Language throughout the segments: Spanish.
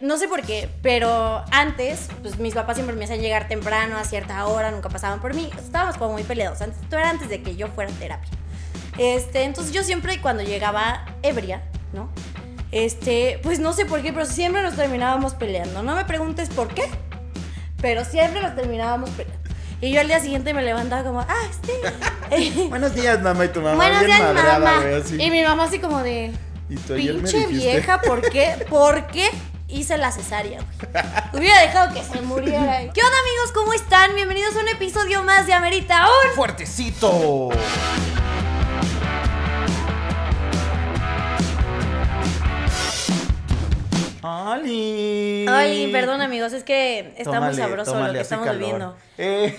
no sé por qué, pero antes, pues mis papás siempre me hacían llegar temprano a cierta hora, nunca pasaban por mí. Estábamos como muy peleados. Antes, esto era antes de que yo fuera a terapia. Este, entonces yo siempre cuando llegaba ebria, ¿no? Este, pues no sé por qué, pero siempre nos terminábamos peleando. No me preguntes por qué, pero siempre nos terminábamos peleando. Y yo al día siguiente me levantaba como, ah, sí. Buenos días, mamá y tu mamá. Buenos días, madreada, mamá. Y mi mamá así como de, Y tú me pinche vieja, ¿por qué? ¿Por qué hice la cesárea, güey? Hubiera dejado que se muriera. ¿Qué onda, amigos? ¿Cómo están? Bienvenidos a un episodio más de Amerita Un. ¡Fuertecito! ¡Oli! Ay, perdón, amigos, es que está muy Tómale, sabroso lo que estamos calor. bebiendo. Eh,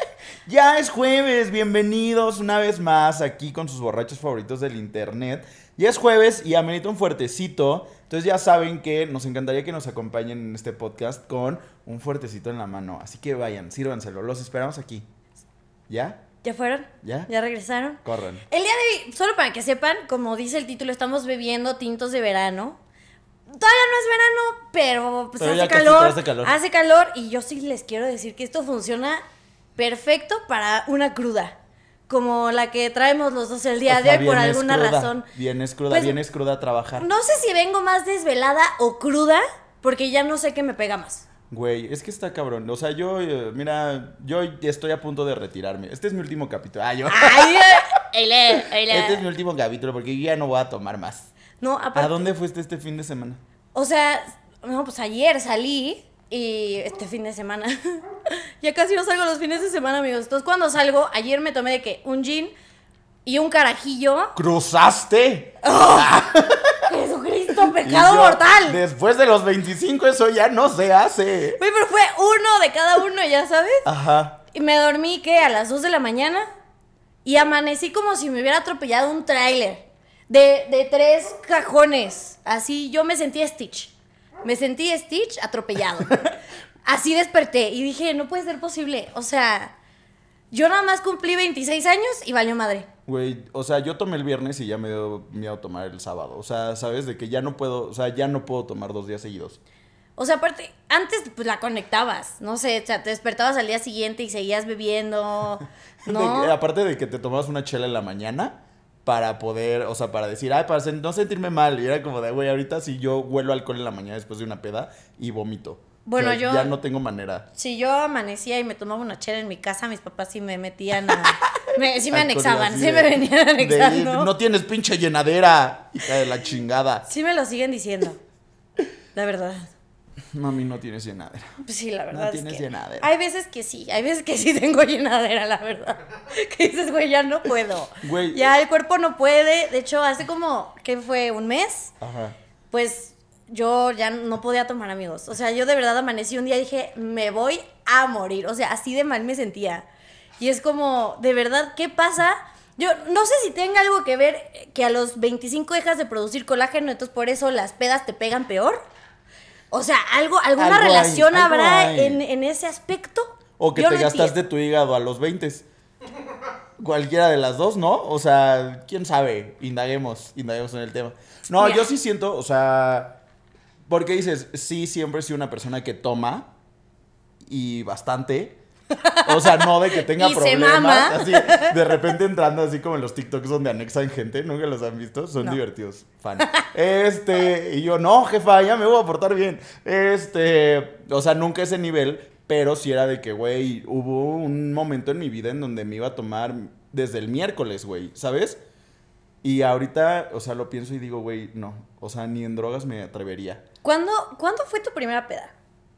ya es jueves, bienvenidos una vez más aquí con sus borrachos favoritos del internet. Ya es jueves y amerita un fuertecito. Entonces ya saben que nos encantaría que nos acompañen en este podcast con un fuertecito en la mano. Así que vayan, sírvanselo. Los esperamos aquí. ¿Ya? ¿Ya fueron? ¿Ya? ¿Ya regresaron? Corran. El día de hoy, solo para que sepan, como dice el título, estamos bebiendo tintos de verano. Todavía no es verano, pero pues Pero hace calor. hace calor. Hace calor y yo sí les quiero decir que esto funciona perfecto para una cruda. Como la que traemos los dos el día O sea, de hoy por alguna cruda, razón. Vienes cruda, Pues, vienes cruda a trabajar. No sé si vengo más desvelada o cruda, porque ya no sé qué me pega más. Güey, es que está cabrón. O sea, yo, eh, mira, yo estoy a punto de retirarme. Este es mi último capítulo. Ah, yo. Ay, ele, ele. Este es mi último capítulo porque yo ya no voy a tomar más. No, ¿A aparte, dónde fuiste este fin de semana? O sea, no, pues ayer salí y este fin de semana. ya casi no salgo los fines de semana, amigos. Entonces, cuando salgo, ayer me tomé de que un gin y un carajillo. ¿Cruzaste? Jesucristo, Y pecado yo, mortal. Después de los 25 eso ya no se hace. Güey, pero fue uno de cada uno, ya sabes. Ajá. Y me dormí, ¿qué? A las 2 de la mañana. Y amanecí como si me hubiera atropellado un tráiler. De, de tres cajones. Así, yo me sentí Stitch. Me sentí Stitch atropellado. Así desperté y dije, no puede ser posible. O sea, yo nada más cumplí 26 años y valió madre. Güey, o sea, yo tomé el viernes y ya me dio miedo tomar el sábado. O sea, ¿sabes? De que ya no puedo, o sea, ya no puedo tomar dos días seguidos. O sea, aparte, antes pues la conectabas, no sé, o sea, te despertabas al día siguiente y seguías bebiendo, ¿no? aparte de que te tomabas una chela en la mañana para poder, o sea, para decir, ay, para no sentirme mal. Y era como de, güey, ahorita si yo huelo alcohol en la mañana después de una peda y vomito. Bueno, O sea, yo- Ya no tengo manera. Si yo amanecía y me tomaba una chela en mi casa, mis papás sí me metían a... me- sí me anexaban, sí de- me venían de, anexando. no tienes pinche llenadera, hija de la chingada. Sí me lo siguen diciendo, la verdad. Mami, no tienes llenadera. Pues sí, la verdad es tienes que llenadera. Hay veces que sí, hay veces que sí tengo llenadera, la verdad. Que dices, güey, ya no puedo. Güey. Ya el cuerpo no puede. De hecho, hace como, ¿qué fue? ¿Un mes? Ajá. Pues yo ya no podía tomar amigos. O sea, yo de verdad amanecí un día y dije, me voy a morir. O sea, así de mal me sentía. Y es como, de verdad, ¿qué pasa? Yo no sé si tenga algo que ver que a los 25 dejas de producir colágeno, entonces por eso las pedas te pegan peor. O sea, algo, alguna Algo hay, relación algo habrá en, en ese aspecto. O que Yo te no gastaste entiendo. tu hígado a los 20. Cualquiera de las dos, ¿no? O sea, quién sabe. Indaguemos, indaguemos en el tema. No, Mira. yo sí siento, o sea, porque dices, sí, siempre he sido una persona que toma y bastante. O sea, no de que tenga Y se problemas. mama. Así, de repente entrando así como en los TikToks donde anexan gente, nunca los han visto, son No. divertidos, fan. Este, y yo, no, jefa, ya me voy a portar bien. Este, o sea, nunca ese nivel, pero sí era de que, güey, hubo un momento en mi vida en donde me iba a tomar desde el miércoles, güey, ¿sabes? Y ahorita, o sea, lo pienso y digo, güey, no, o sea, ni en drogas me atrevería. ¿Cuándo, ¿Cuándo fue tu primera peda?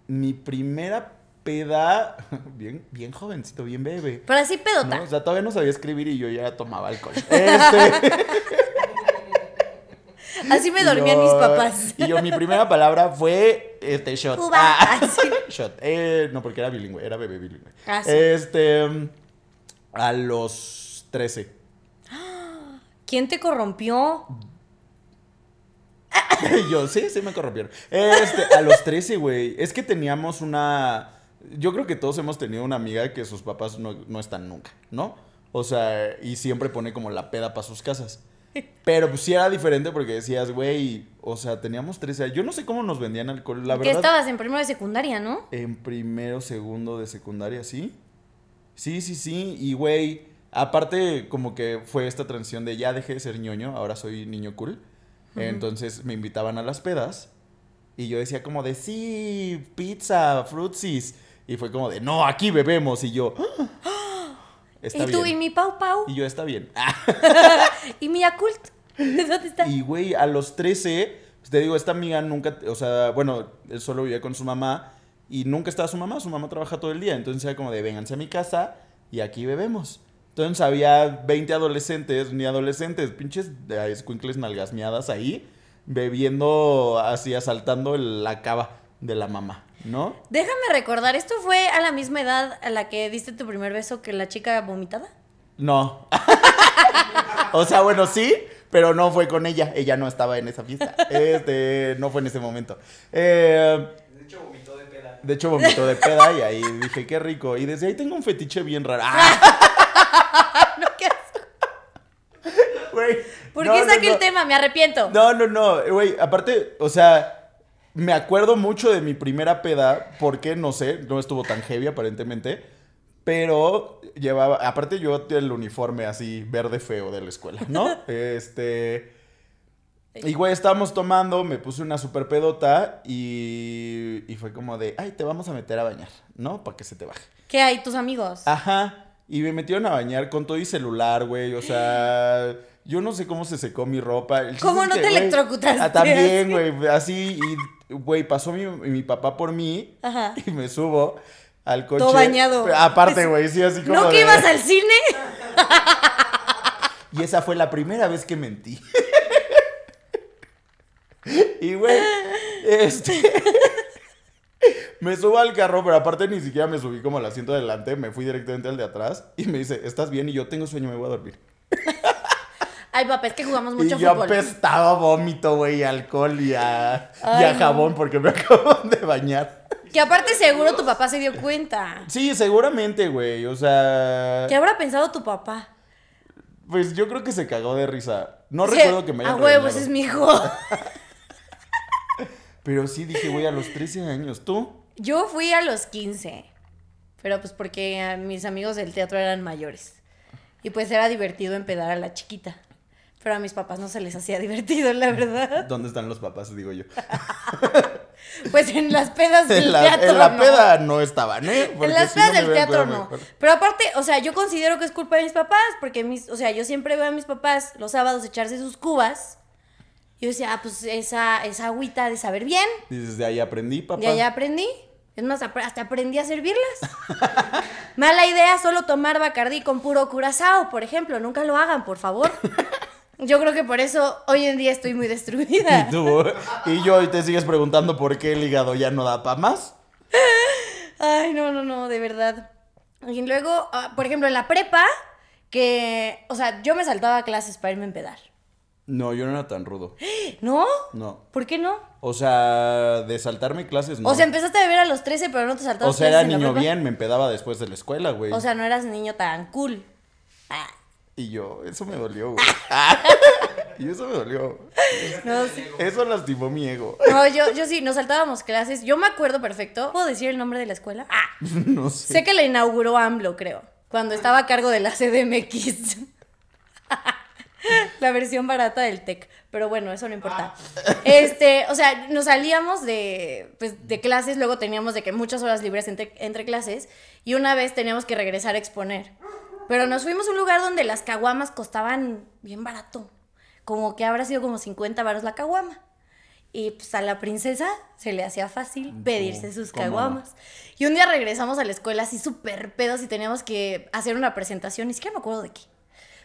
Mi primera peda, bien, bien jovencito, bien bebé. Pero así pedota. ¿no? O sea, todavía no sabía escribir y yo ya tomaba alcohol. Este, Así me dormían mis papás. Y yo, mi primera palabra fue este shot. Cuba. Ah, sí. shot. Eh, no, porque era bilingüe, era bebé bilingüe. Ah, sí. Este, a los 13. ¿Quién te corrompió? Yo, sí, sí me corrompieron. Este, a los 13, güey. Es que teníamos una. Yo creo que todos hemos tenido una amiga que sus papás no, no están nunca, ¿no? O sea, y siempre pone como la peda para sus casas. Pero pues sí era diferente porque decías, güey, o sea, teníamos 13 años. Yo no sé cómo nos vendían alcohol, la que verdad. estabas en primero de secundaria, ¿no? En primero, segundo de secundaria, ¿sí? Sí, sí, sí. Y, güey, aparte como que fue esta transición de ya dejé de ser ñoño, ahora soy niño cool. Entonces me invitaban a las pedas y yo decía como de, sí, pizza, frutsis. Y fue como de, no, aquí bebemos. Y yo, "Ah, está y tú, bien. y mi Pau Pau, Y yo, está bien. Y mi Yakult. ¿Dónde está? Y, güey, a los 13, pues, te digo, esta amiga nunca, o sea, bueno, él solo vivía con su mamá y nunca estaba su mamá, su mamá trabaja todo el día, entonces era como de, vénganse a mi casa y aquí bebemos. Entonces había 20 adolescentes, ni adolescentes, pinches escuincles nalgasmeadas ahí, bebiendo así, asaltando la cava de la mamá, ¿no? Déjame recordar, ¿esto fue a la misma edad a la que diste tu primer beso que la chica vomitada? No. o sea, bueno, sí, pero no fue con ella. Ella no estaba en esa fiesta. Este, no fue en ese momento. Eh, De hecho, vomitó de peda. de hecho, vomitó de peda y ahí dije, qué rico. Y desde ahí tengo un fetiche bien raro. ¡Ah! No, ¿qué asco. Güey. ¿Por No, qué no, saqué no. el tema? Me arrepiento. No, no, no, güey, aparte, o sea, me acuerdo mucho de mi primera peda, porque no sé, no estuvo tan heavy aparentemente, pero llevaba, aparte yo el uniforme así verde feo de la escuela, ¿no? este... Y güey, estábamos tomando, me puse una super pedota y, y fue como de, ay, te vamos a meter a bañar, ¿no? Para que se te baje. ¿Qué hay, tus amigos? Ajá. Y me metieron a bañar con todo y celular, güey. O sea, yo no sé cómo se secó mi ropa. El ¿Cómo no que, te güey, electrocutaste Ah, también, güey. Así, y, güey, pasó mi, mi papá por mí Ajá. y me subo al coche. Todo bañado. Aparte, güey, sí, así como. ¿No que de- ibas al cine? Y esa fue la primera vez que mentí. y, güey, este. Me subo al carro, pero aparte ni siquiera me subí como al asiento de delante, me fui directamente al de atrás y me dice, ¿estás bien? Y yo tengo sueño, me voy a dormir. Ay, papá, es que jugamos Y mucho yo fútbol. apestaba a vómito, güey, y a alcohol y a, y a no. jabón porque me acaban de bañar. Que aparte seguro tu papá se dio cuenta. Sí, seguramente, güey, o sea... ¿Qué habrá pensado tu papá? Pues yo creo que se cagó de risa. No Sí, recuerdo que me hayan A huevo, regañado. ese es mi hijo. Pero sí dije, güey, a los 13 años, ¿tú? Yo fui a los 15. Pero pues porque a mis amigos del teatro eran mayores. Y pues era divertido empedar a la chiquita. Pero a mis papás no se les hacía divertido, la verdad. ¿Dónde están los papás? Digo yo. Pues en las pedas del En la, teatro. en la no. peda no estaban, ¿eh? En las si pedas del teatro no. mejor. Pero aparte, o sea, yo considero que es culpa de mis papás, porque mis, o sea, yo siempre veo a mis papás los sábados echarse sus cubas. Yo decía, ah, pues esa, esa agüita de saber bien. Y desde ahí aprendí, papá. Y allá aprendí. Es más, hasta aprendí a servirlas. Mala idea solo tomar Bacardí con puro curazao, por ejemplo. Nunca lo hagan, por favor. Yo creo que por eso hoy en día estoy muy destruida. Y tú, y yo, y te sigues preguntando por qué el hígado ya no da para más. Ay, no, no, no, de verdad. Y luego, ah, por ejemplo, en la prepa, que, o sea, yo me saltaba clases para irme a empedar. No, yo no era tan rudo. ¿No? No. ¿Por qué no? O sea, de saltarme clases, no. O sea, empezaste a beber a los 13, pero no te O saltabas sea, era niño bien, me empedaba después de la escuela, güey. O sea, no eras niño tan cool. Ah, y yo, eso me dolió, güey. Ah, y eso me dolió. no, sí. Eso lastimó mi ego. No, yo, yo sí, nos saltábamos clases. Yo me acuerdo perfecto. ¿Puedo decir el nombre de la escuela? Ah, no sé. sé que la inauguró AMLO, creo. Cuando estaba a cargo de la CDMX. la versión barata del TEC. Pero bueno, eso no importa. Este, o sea, nos salíamos de, pues, de clases, luego teníamos de que muchas horas libres entre, entre clases. Y una vez teníamos que regresar a exponer. Pero nos fuimos a un lugar donde las caguamas costaban bien barato. Como que habrá sido como 50 varos la caguama. Y pues a la princesa se le hacía fácil pedirse sus caguamas. Y un día regresamos a la escuela así súper pedos y teníamos que hacer una presentación, ni siquiera me acuerdo de qué.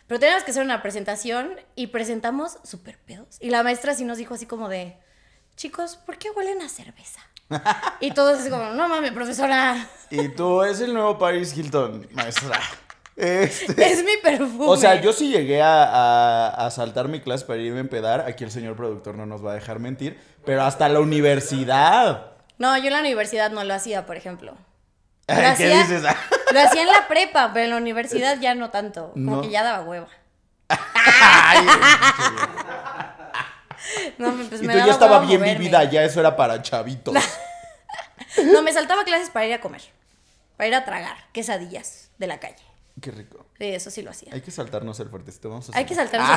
Pero teníamos que hacer una presentación y presentamos súper pedos. Y la maestra sí nos dijo así como de, chicos, ¿por qué huelen a cerveza? y todos así como, no mames, profesora, Y tú, es el nuevo Paris Hilton, maestra. Este... es mi perfume. O sea, yo sí llegué a, a, a saltar mi clase para irme a empedar. Aquí el señor productor no nos va a dejar mentir. Pero hasta la universidad. No, yo en la universidad no lo hacía, por ejemplo. Lo ¿Qué hacía- dices? Lo hacía en la prepa, pero en la universidad ya no tanto. Como No. que ya daba hueva. Ay, No, pues y me tú ya estaba bien moverme. vivida, ya eso era para chavitos. No, me saltaba clases para ir a comer. Para ir a tragar quesadillas de la calle. Qué rico. Sí, eso sí lo hacía. Hay que saltarnos el fuertecito, vamos a Hay que saltarnos.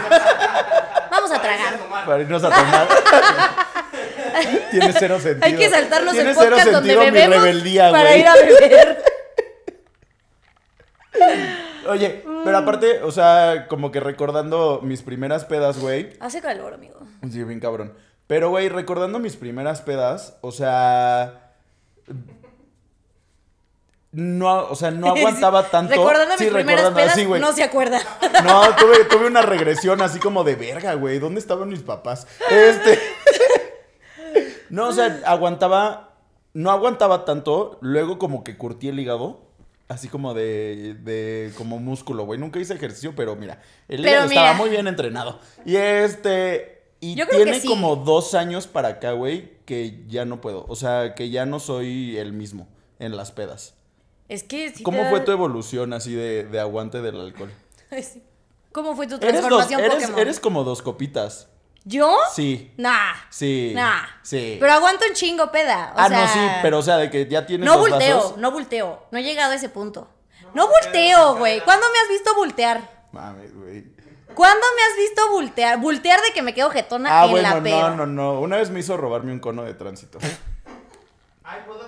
Vamos a tragar. Para irnos a tomar. Tiene cero sentido. Hay que saltarnos el cero podcast donde sentido mi bebemos rebeldía, para ir a beber. Oye, pero aparte, o sea, como que recordando mis primeras pedas, güey. Hace calor, amigo. Sí, bien cabrón. Pero, güey, recordando mis primeras pedas, o sea. No, o sea, no aguantaba tanto. Recordando Sí, mis primeras recordando, pedas, sí, güey. no se acuerda. No, tuve, tuve una regresión así como de verga, güey. ¿Dónde estaban mis papás? Este. No, o sea, aguantaba. No aguantaba tanto. Luego, como que curtí el hígado. Así como de. de como músculo, güey. Nunca hice ejercicio, pero mira. El Pero hígado estaba muy bien entrenado. Y este. Y Yo creo que tiene sí. como dos años para acá, güey, que ya no puedo. O sea, que ya no soy el mismo en las pedas. Es que sí ¿Cómo fue tu evolución así de, de aguante del alcohol? Sí. ¿Cómo fue tu Eres, dos, transformación eres, Pokémon? eres como dos copitas. ¿Yo? Sí. Nah. Sí. Nah. Sí. Pero aguanto un chingo peda. o ah, sea, no, sí, pero o sea, de que ya tienes No vasos. no bulteo. No he llegado a ese punto. No bulteo, güey. ¿Cuándo me has visto bultear? Mames, güey. ¿Cuándo me has visto bultear? Bultear de que me quedo jetona Ah, en bueno, la peda. no, no, no. Una vez me hizo robarme un cono de tránsito. Ay, ¿puedo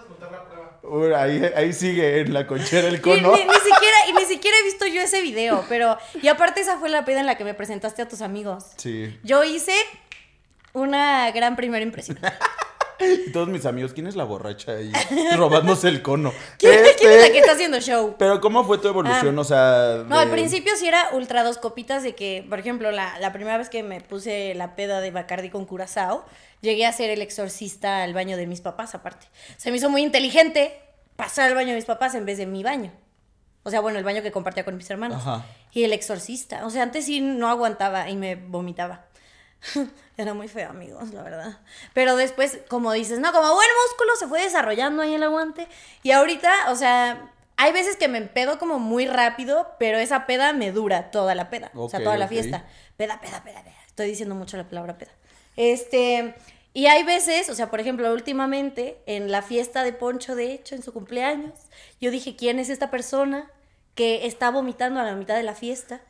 ahí, ahí sigue en la conchera el cono. ni, ni siquiera, y ni siquiera he visto yo ese video, pero... Y aparte esa fue la peda en la que me presentaste a tus amigos. Sí. Yo hice una gran primera impresión. Y todos mis amigos, ¿quién es la borracha ahí robándose el cono? ¿Quién, Este, quién es la que está haciendo show? Pero ¿cómo fue tu evolución? Ah. o sea, No, al principio sí era ultra dos copitas de que, por ejemplo, la, la primera vez que me puse la peda de Bacardi con Curazao, llegué a ser el exorcista al baño de mis papás, aparte. Se me hizo muy inteligente pasar al baño de mis papás en vez de mi baño. O sea, bueno, el baño que compartía con mis hermanos. Ajá. Y el exorcista. O sea, antes sí no aguantaba y me vomitaba. Era muy feo, amigos, la verdad. Pero después, como dices, no, como buen músculo se fue desarrollando ahí el aguante. Y ahorita, o sea, hay veces que me empedo como muy rápido, pero esa peda me dura toda la peda. o sea, toda la fiesta. Peda, peda, peda, peda. Estoy diciendo mucho la palabra peda. Este. Y hay veces, o sea, por ejemplo, últimamente, en la fiesta de Poncho, de hecho, en su cumpleaños, yo dije, ¿quién es esta persona que está vomitando a la mitad de la fiesta?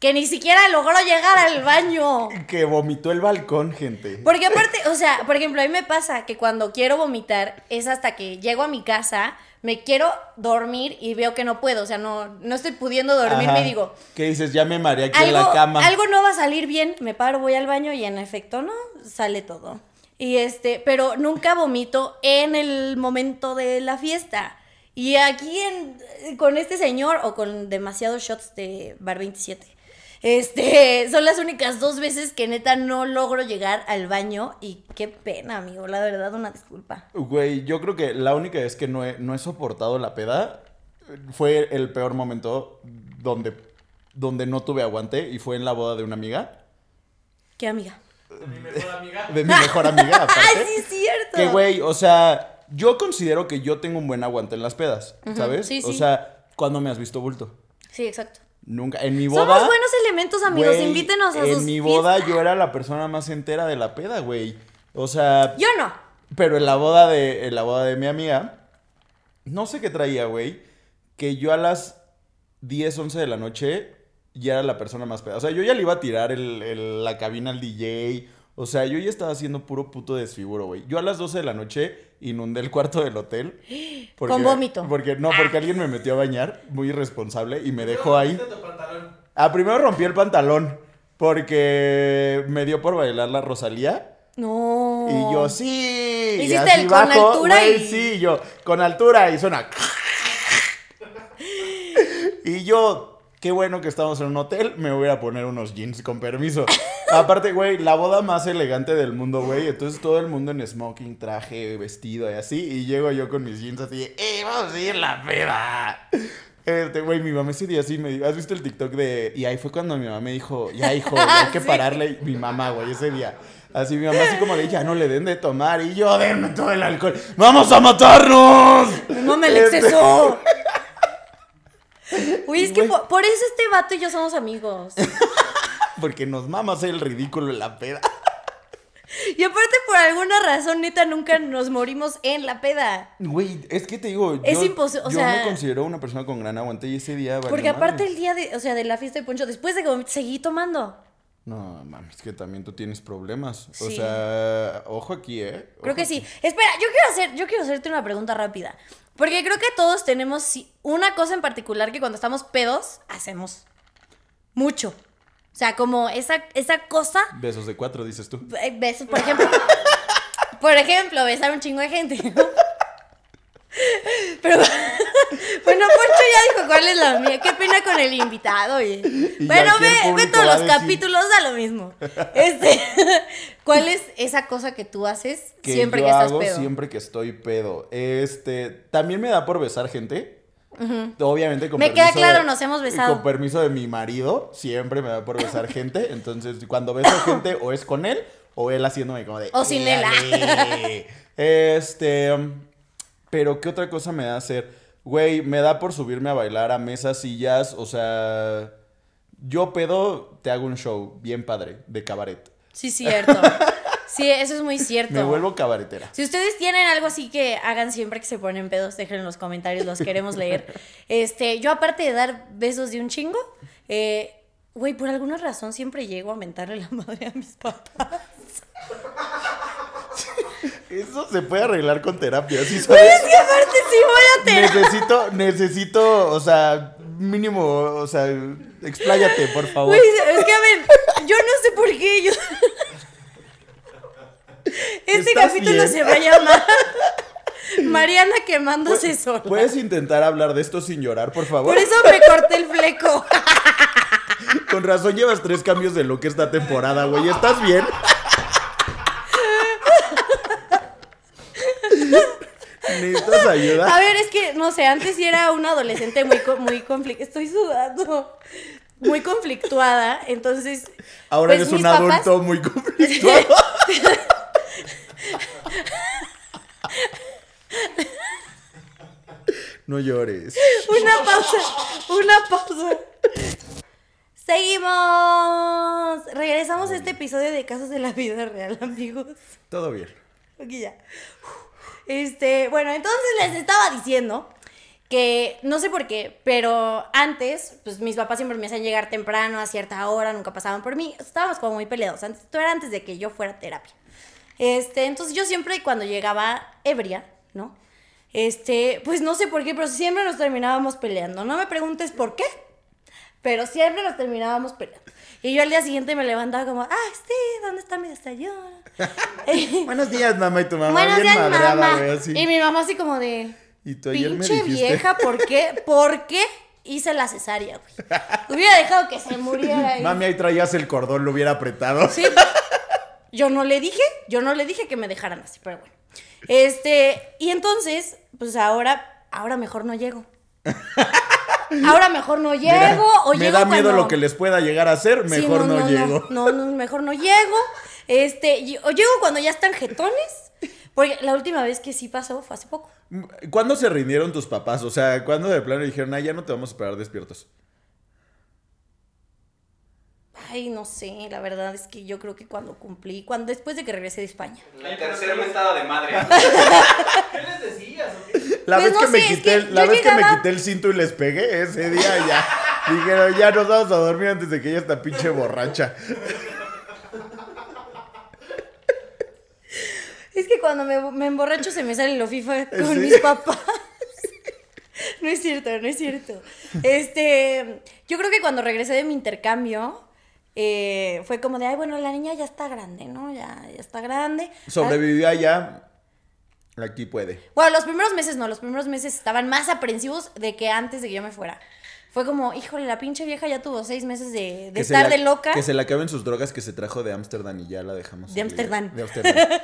Que ni siquiera logró llegar al baño. Que vomitó el balcón, gente. Porque aparte, o sea, por ejemplo, a mí me pasa que cuando quiero vomitar es hasta que llego a mi casa, me quiero dormir y veo que no puedo, o sea, no, no estoy pudiendo dormirme Ajá. y digo, ¿Qué dices? Ya me mareé aquí en la cama. algo no va a salir bien, me paro, voy al baño y en efecto no, sale todo. Y este, pero nunca vomito en el momento de la fiesta. Y aquí en- con este señor o con demasiados shots de Bar 27. Este, son las únicas dos veces que neta no logro llegar al baño y qué pena, amigo, la verdad, una disculpa. Güey, yo creo que la única vez que no he, no he soportado la peda fue el peor momento donde, donde no tuve aguante y fue en la boda de una amiga, ¿Qué amiga? Mi mejor amiga. de mi mejor amiga, aparte. ¡Ay, sí es cierto! Que, güey, o sea, yo considero que yo tengo un buen aguante en las pedas, ¿sabes? sí, O sí. sea, ¿cuándo me has visto bulto? Sí, exacto. Nunca. En mi boda. Somos buenos elementos, amigos, invítenos a sus En mi boda fiestas. yo era la persona más entera de la peda, güey. O sea, Yo no. pero en la boda de, en la boda de mi amiga, no sé qué traía, güey, que yo a las 10, 11 de la noche ya era la persona más peda. O sea, yo ya le iba a tirar el- el- la cabina al DJ. O sea, yo ya estaba haciendo puro puto desfiguro, güey. Yo a las 12 de la noche inundé el cuarto del hotel. Con vómito. Porque, no, porque alguien me metió a bañar, muy irresponsable, y me dejó ahí. Tu pantalón. Ah, primero rompí el pantalón porque me dio por bailar la Rosalía. No. Y yo, sí. y Hiciste así el con bajo, altura güey, y- Sí, yo, con altura y suena. y yo, qué bueno que estamos en un hotel, me voy a poner unos jeans, con permiso. Aparte, güey, la boda más elegante del mundo, güey. Entonces todo el mundo en smoking, traje, vestido y así. Y llego yo con mis jeans así, ¡eh, vamos a ir la peda! Este, güey, mi mamá ese día sí me dijo, ¿has visto el TikTok de...? Y ahí fue cuando mi mamá me dijo, ya, hijo, ya hay que pararle. Mi mamá, güey, ese día. Así mi mamá así como de, ya no le den de tomar. Y yo, denme todo el alcohol. ¡Vamos a matarnos! No me el Este- exceso. Uy, es que por, por eso este vato y yo somos amigos. Porque nos mama hacer el ridículo en la peda. Y aparte, por alguna razón, neta, nunca nos morimos en la peda. Güey, es que te digo, Es yo, imposi- o yo sea- me considero una persona con gran aguante y ese día Porque aparte madre. el día de, o sea, de la fiesta de Poncho, después de que seguí tomando. No, mames, que también tú tienes problemas. O sea, ojo aquí, ¿eh? Creo que aquí. sí. Espera, yo quiero hacer, yo quiero hacerte una pregunta rápida. Porque creo que todos tenemos una cosa en particular que cuando estamos pedos hacemos mucho. O sea, como esa, esa cosa, Besos de cuatro, dices tú. besos, por ejemplo. por ejemplo, besar un chingo de gente, ¿no? Pero, bueno, Poncho ya dijo cuál es la mía. Qué pena con el invitado, oye. Y Bueno, ve, todos los decir- capítulos, da lo mismo. Este, ¿cuál es esa cosa que tú haces Que siempre yo que estás hago pedo? siempre que estoy pedo. Este, también me da por besar gente. Obviamente con Me queda claro, de- nos hemos besado. Con permiso de mi marido, siempre me da por besar gente. Entonces, cuando beso gente, o es con él, o él haciéndome como de. O sin él. "Éale". Este. Pero, ¿qué otra cosa me da hacer? Güey, me da por subirme a bailar a mesas, sillas, o sea. Yo pedo, te hago un show bien padre, de cabaret. Sí, cierto. Sí, eso es muy cierto. Me vuelvo cabaretera. Si ustedes tienen algo así que hagan siempre que se ponen pedos, déjenlo en los comentarios, los queremos leer. Este, yo aparte de dar besos de un chingo, eh, güey, por alguna razón siempre llego a mentarle la madre a mis papás. Eso se puede arreglar con terapia, ¿sí sabes? Es que aparte sí voy a. Necesito, necesito, o sea, mínimo, o sea, expláyate, por favor. Güey, es que a ver, yo no sé por qué yo. Este ¿Estás capítulo bien? se va a llamar Mariana quemándose sola. ¿Puedes intentar hablar de esto sin llorar, por favor? Por eso me corté el fleco. Con razón llevas tres cambios de look esta temporada, güey. ¿Estás bien? ¿Necesitas ayuda? A ver, es que, no sé, antes sí era una adolescente muy, muy conflictuada. Estoy sudando. Muy conflictuada. Entonces. Ahora pues, eres un papás- adulto muy conflictuado. No llores. Una pausa. Una pausa. Seguimos. Regresamos a este episodio de Casos de la Vida Real, amigos. Todo bien. Aquí ya. Este, bueno, entonces les estaba diciendo que no sé por qué, pero antes, pues mis papás siempre me hacían llegar temprano a cierta hora, nunca pasaban por mí. Estábamos como muy peleados. Antes, esto era antes de que yo fuera a terapia. Este, entonces yo siempre cuando llegaba ebria, ¿no? Este, pues no sé por qué, pero siempre nos terminábamos peleando. No me preguntes por qué, pero siempre nos terminábamos peleando. Y yo al día siguiente me levantaba como, ah, sí, ¿dónde está mi desayuno? Buenos días, mamá y tu mamá. Buenos bien días, madreada, mamá. así. Y mi mamá así como de, Y tú ayer me pinche vieja, ¿por qué? ¿Por qué hice la cesárea, güey? Hubiera dejado que se muriera ahí. Mami, ahí traías el cordón, lo hubiera apretado. Sí. Yo no le dije, yo no le dije que me dejaran así, pero bueno. Este, y entonces, pues ahora, ahora mejor no llego. Ahora mejor no llego Mira, o me llego da miedo cuando- lo que les pueda llegar a hacer, Sí, mejor no, llego. No, no, mejor no llego. Este, o llego cuando ya están jetones. Porque la última vez que sí pasó fue hace poco. ¿Cuándo se rindieron tus papás? O sea, ¿cuándo de plano dijeron, ah, ya no te vamos a esperar despiertos? Ay, no sé, la verdad es que yo creo que cuando cumplí, cuando después de que regresé de España. La tercera mentada de madre. ¿Qué les decías? o qué? La Pues vez no que me es quité, que la vez que me quité el cinto y les pegué, ese día ya. Dijeron, ya nos vamos a dormir antes de que ella está pinche borracha. Es que cuando me, me emborracho se me sale lo FIFA con Sí. mis papás. No es cierto, no es cierto. Este, yo creo que cuando regresé de mi intercambio, eh, fue como de, ay, bueno, la niña ya está grande, ¿no? Ya, ya está grande. Sobrevivió allá. Aquí puede. Bueno, los primeros meses no, los primeros meses estaban más aprensivos de que antes de que yo me fuera. Fue como, híjole, la pinche vieja ya tuvo seis meses de, estar la- de loca. Que se le acaben sus drogas que se trajo de Ámsterdam y ya la dejamos. De. Ámsterdam. De Ámsterdam.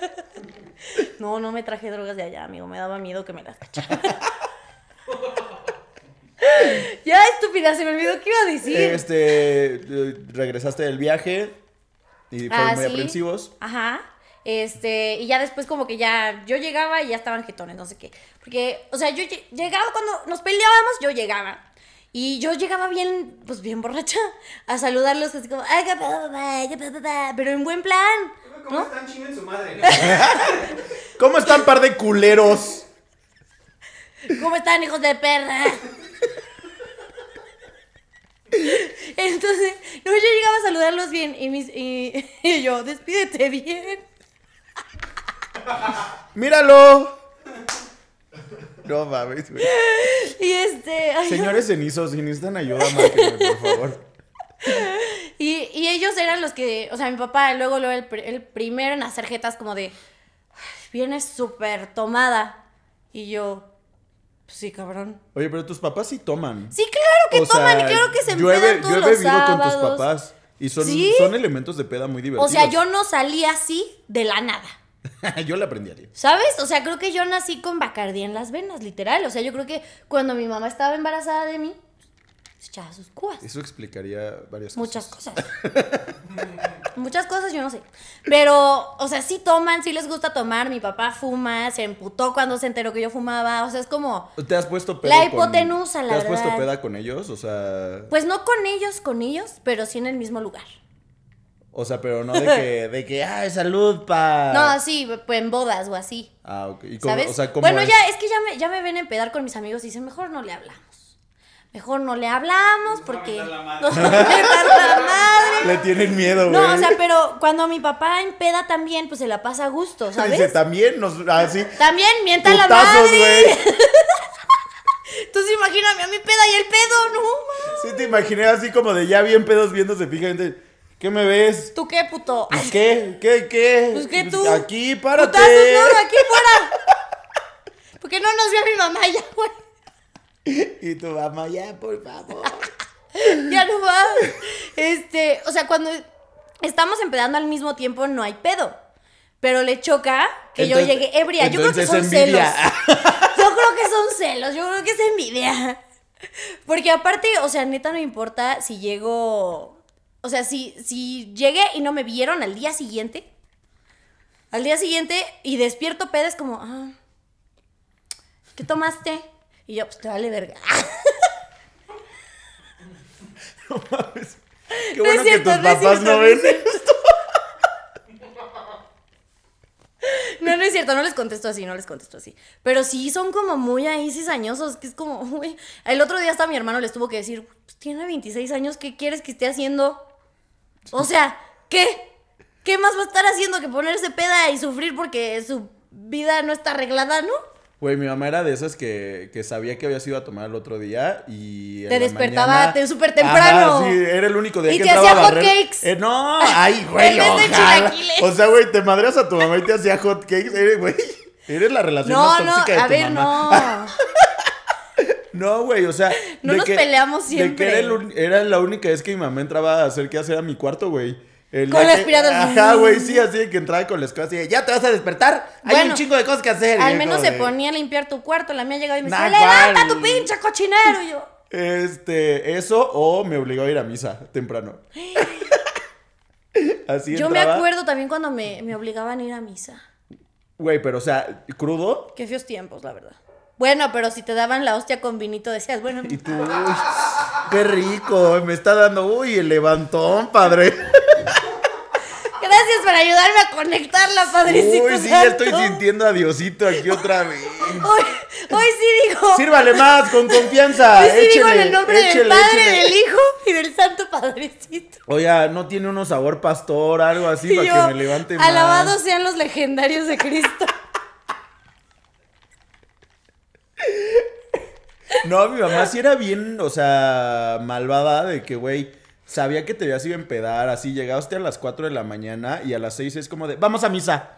No, no me traje drogas de allá, amigo. Me daba miedo que me las cacharan. ya, estúpida, se me olvidó qué iba a decir. Este, eh, regresaste del viaje y fueron Ah, muy sí. aprensivos. Ajá. Este, y ya después como que ya yo llegaba y ya estaban jetones, no sé qué. Porque, o sea, yo lle- llegaba cuando nos peleábamos, yo llegaba. Y yo llegaba bien, pues bien borracha, a saludarlos así como, "Ay, qué pedo, papá, qué pedo, papá", pero en buen plan. ¿Cómo ¿No? están chinguen su madre? ¿Cómo están par de culeros? ¿Cómo están, hijos de perra? Entonces, no, yo llegaba a saludarlos bien y, mis, y, y yo, despídete bien. ¡Míralo! No mames, güey. Y este, ay. Señores cenizos, si necesitan ayuda, márquenme, por favor. Y, y ellos eran los que, o sea, mi papá luego, luego el, el primero en hacer jetas como de, "Ay, vienes súper tomada. Y yo, "Pues sí, cabrón. Oye, pero tus papás sí toman. Sí, claro que O sea, toman y claro que se yo empedan todos yo he los bebido con tus sábados. papás. Y son, ¿Sí? son elementos de peda muy O divertidos. sea, yo no salí así de la nada. yo le aprendí a ti. ¿Sabes? O sea, creo que yo nací con Bacardí en las venas, literal. O sea, yo creo que cuando mi mamá estaba embarazada de mí, se echaba sus cubas. Eso explicaría varias cosas. Muchas cosas. Muchas cosas yo no sé. Pero, o sea, sí toman, sí les gusta tomar. Mi papá fuma, se emputó cuando se enteró que yo fumaba. O sea, es como, ¿Te has puesto pedo La con- hipotenusa, la ¿Te has puesto peda con ellos? O sea... pues no con ellos, con ellos, pero sí en el mismo lugar. O sea, pero no de que, de que, ay, salud, pa. No, sí, pues en bodas o así. Ah, ok. ¿Y cómo- ¿Sabes? o sea, ¿cómo bueno, es? ya, es que ya me, ya me ven empedar con mis amigos y dicen, mejor no le hablamos. Mejor no le hablamos porque la madre. nos va a mentar la madre. Le tienen miedo, güey. No, o sea, pero cuando mi papá empeda también, pues se la pasa a gusto, Dice, ¿sabes? también nos... Así... También mienta la madre. güey. Entonces imagíname a mi peda y el pedo, no mames. Sí te imaginé así como de ya bien pedos viéndose fijamente. ¿Qué me ves? ¿Tú qué, puto? Pues, ¿Qué? ¿Qué? ¿Qué? Pues, ¿qué tú? Aquí, párate. Putazos, no, aquí fuera. Porque no nos vio mi mamá ya, güey. Y tu mamá, ya, por favor. Ya no va. Este, o sea, cuando estamos empedando al mismo tiempo no hay pedo. Pero le choca que yo llegue ebria. Yo creo que son envidia. celos. Yo creo que son celos. Yo creo que es envidia. Porque aparte, o sea, neta no importa si llego. O sea, si, si llegué y no me vieron al día siguiente. Al día siguiente y despierto peda, es como, ah, ¿qué tomaste? Y yo, pues te vale verga. No mames. Qué No bueno es cierto, que tus no papás cierto, no ven. es No, no es cierto, no les contesto así, no les contesto así. Pero sí son como muy ahí cizañosos, que es como. El otro día hasta mi hermano les tuvo que decir, pues tiene 26 años, ¿qué quieres que esté haciendo? O sea, ¿qué? ¿Qué más va a estar haciendo que ponerse peda y sufrir porque su vida no está arreglada, no? Güey, mi mamá era de esas que, que sabía que habías ido a tomar el otro día y. Te despertaba te- súper temprano. Ajá, sí, era el único día Y que te hacía a hotcakes. Eh, no, ay, güey, ojalá. O sea, güey, te madreas a tu mamá y te hacía hot cakes. Eres, güey, eres la relación No, más no, tóxica de a tu ver, mamá. no. No, güey, o sea. No nos que- peleamos De que siempre. era, el era la única vez que mi mamá entraba a hacer qué hacer a mi cuarto, güey. El Con día la que- aspiradora. Ajá, güey, sí, así de que entraba con la escoba así de, ya te vas a despertar. Hay un chingo de cosas que hacer. Y Al menos se ponía a limpiar tu cuarto. La mía llegaba y me Nah, decía, levanta tu pinche cochinero. Y yo, Este, eso o me obligó a ir a misa temprano. Así yo me acuerdo también cuando me, me obligaban a ir a misa. Güey, pero o sea, crudo. Qué feos tiempos, la verdad. Bueno, pero si te daban la hostia con vinito, decías, bueno, Y tú, uy, qué rico, me está dando, uy, el levantón, padre. por ayudarme a conectarla, padrecito. Uy, sí, ya estoy sintiendo a Diosito aquí otra vez. Hoy, hoy sí digo. Sírvale más, con confianza. hoy sí digo en échele, el nombre del échele, Padre, échele. del Hijo y del Santo Padrecito. Oiga, ¿no tiene uno sabor pastor, algo así, Y para yo, que me levante más? alabados sean los legendarios de Cristo. No, mi mamá sí era bien, o sea, malvada de que, güey, sabía que te habías ido a empedar, así, llegaste a las 4 de la mañana y a las 6 es como de, vamos a misa.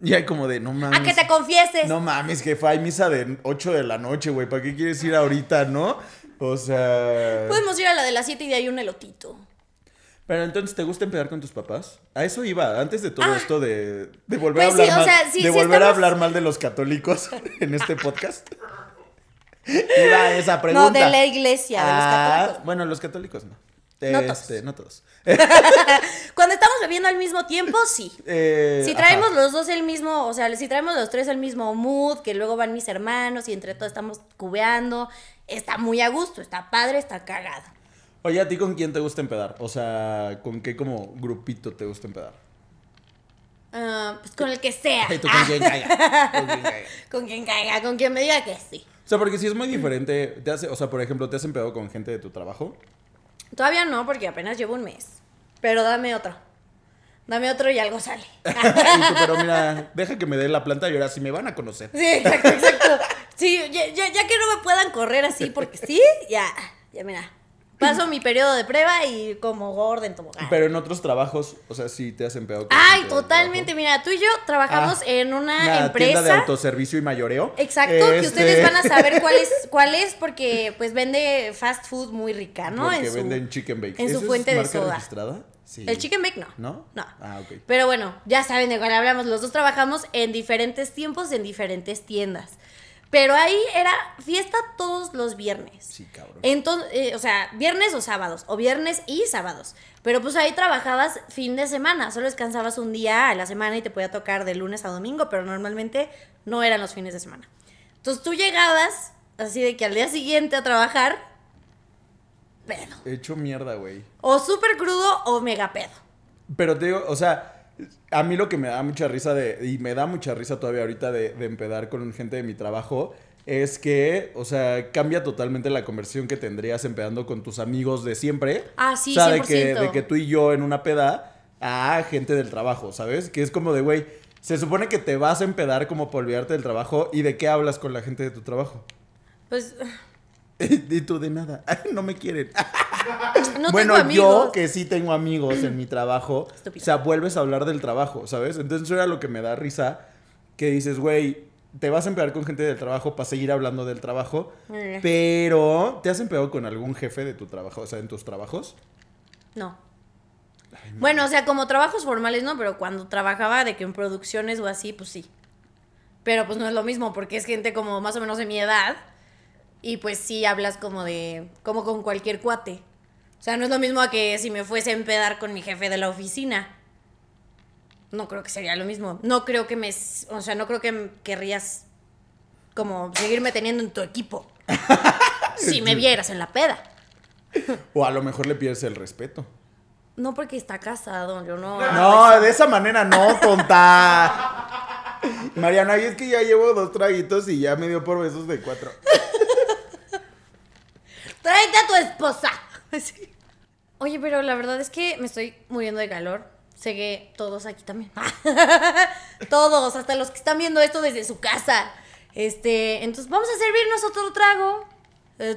Y hay como de, no mames. A que te confieses. No mames, jefa, hay misa de 8 de la noche, güey, ¿para qué quieres ir ahorita, no? O sea... Podemos ir a la de las 7 y de ahí un elotito. Pero entonces, ¿te gusta empedar con tus papás? A eso iba, antes de todo Ah. esto de, de volver a Pues sí, hablar o mal, sea, sí, de sí volver a hablar mal de los católicos en este podcast. iba esa pregunta. No, de la iglesia, de los Ah, católicos. Bueno, los católicos no. No todos. Este, no todos. Cuando estamos bebiendo al mismo tiempo, sí. Eh, Si ajá. traemos los dos el mismo, o sea, si traemos los tres el mismo mood, que luego van mis hermanos y entre todos estamos cubeando, está muy a gusto, está padre, está cagado. Oye, ¿a ti con quién te gusta empedar? O sea, ¿con qué como grupito te gusta empedar? Ah, pues con el que sea. Ay, ¿tú con quién caiga? ¿Con quién caiga? Con quien caiga, con quien me diga que sí. O sea, porque si es muy diferente, te hace, o sea, por ejemplo, ¿te has empedado con gente de tu trabajo? Todavía no, porque apenas llevo un mes. Pero dame otro. Dame otro y algo sale. Y tú, pero mira, deja que me dé la planta y ahora sí me van a conocer. Sí, exacto, exacto. Sí, ya, ya, ya que no me puedan correr así porque sí, ya, ya mira. Paso mi periodo de prueba y como gorda en tobogán. Pero en otros trabajos, o sea, sí te has empedado con Ay, totalmente. Mira, tú y yo trabajamos Ah, en una, Una tienda de empresa. autoservicio y mayoreo. Exacto, que Este, ustedes van a saber cuál es, cuál es, porque pues vende fast food muy rica, ¿no? Porque en su, venden chicken bake. en su ¿Eso es fuente de soda. registrada? Sí. El chicken bake no. ¿No? No. Ah, ok. Pero bueno, ya saben de cuál hablamos. Los dos trabajamos en diferentes tiempos, en diferentes tiendas. Pero ahí era fiesta todos los viernes. Sí, cabrón. Entonces, o sea, viernes o sábados, o viernes y sábados. Pero pues ahí trabajabas fin de semana, solo descansabas un día a la semana y te podía tocar de lunes a domingo, pero normalmente no eran los fines de semana. Entonces tú llegabas así de que al día siguiente a trabajar, pedo. Hecho mierda, güey. O súper crudo o mega pedo. Pero te digo, o sea, a mí lo que me da mucha risa de, y me da mucha risa todavía ahorita de, de empedar con gente de mi trabajo, es que, o sea, cambia totalmente la conversión que tendrías empedando con tus amigos de siempre. Ah, sí, o sea, de que, 100%. de que tú y yo en una peda a gente del trabajo, ¿sabes? Que es como de, güey, se supone que te vas a empedar como por olvidarte del trabajo y de qué hablas con la gente de tu trabajo. Pues y tú de nada, no me quieren. no bueno, tengo amigos. yo que sí tengo amigos en mi trabajo, Estúpido. o sea, vuelves a hablar del trabajo, ¿sabes? Entonces eso era lo que me da risa, que dices, güey, te vas a empezar con gente del trabajo para seguir hablando del trabajo, Eh. pero ¿te has empezado con algún jefe de tu trabajo, o sea, en tus trabajos? No. Bueno, o sea, como trabajos formales no, pero cuando trabajaba de que en producciones o así, pues sí. Pero pues no es lo mismo porque es gente como más o menos de mi edad y pues sí hablas como de como con cualquier cuate. O sea, no es lo mismo a que si me fuese a empedar con mi jefe de la oficina. No creo que sería lo mismo. No creo que me, o sea, no creo que querrías como seguirme teniendo en tu equipo. si me vieras en la peda. O a lo mejor le pierdes el respeto. No porque está casado, yo no. No, de esa manera no, tonta. Mariana, y es que ya llevo dos traguitos y ya me dio por besos de cuatro. Tráete a tu esposa. Sí. Oye, pero la verdad es que me estoy muriendo de calor. Sé que todos aquí también. todos, hasta los que están viendo esto desde su casa. Este, entonces vamos a servirnos otro trago.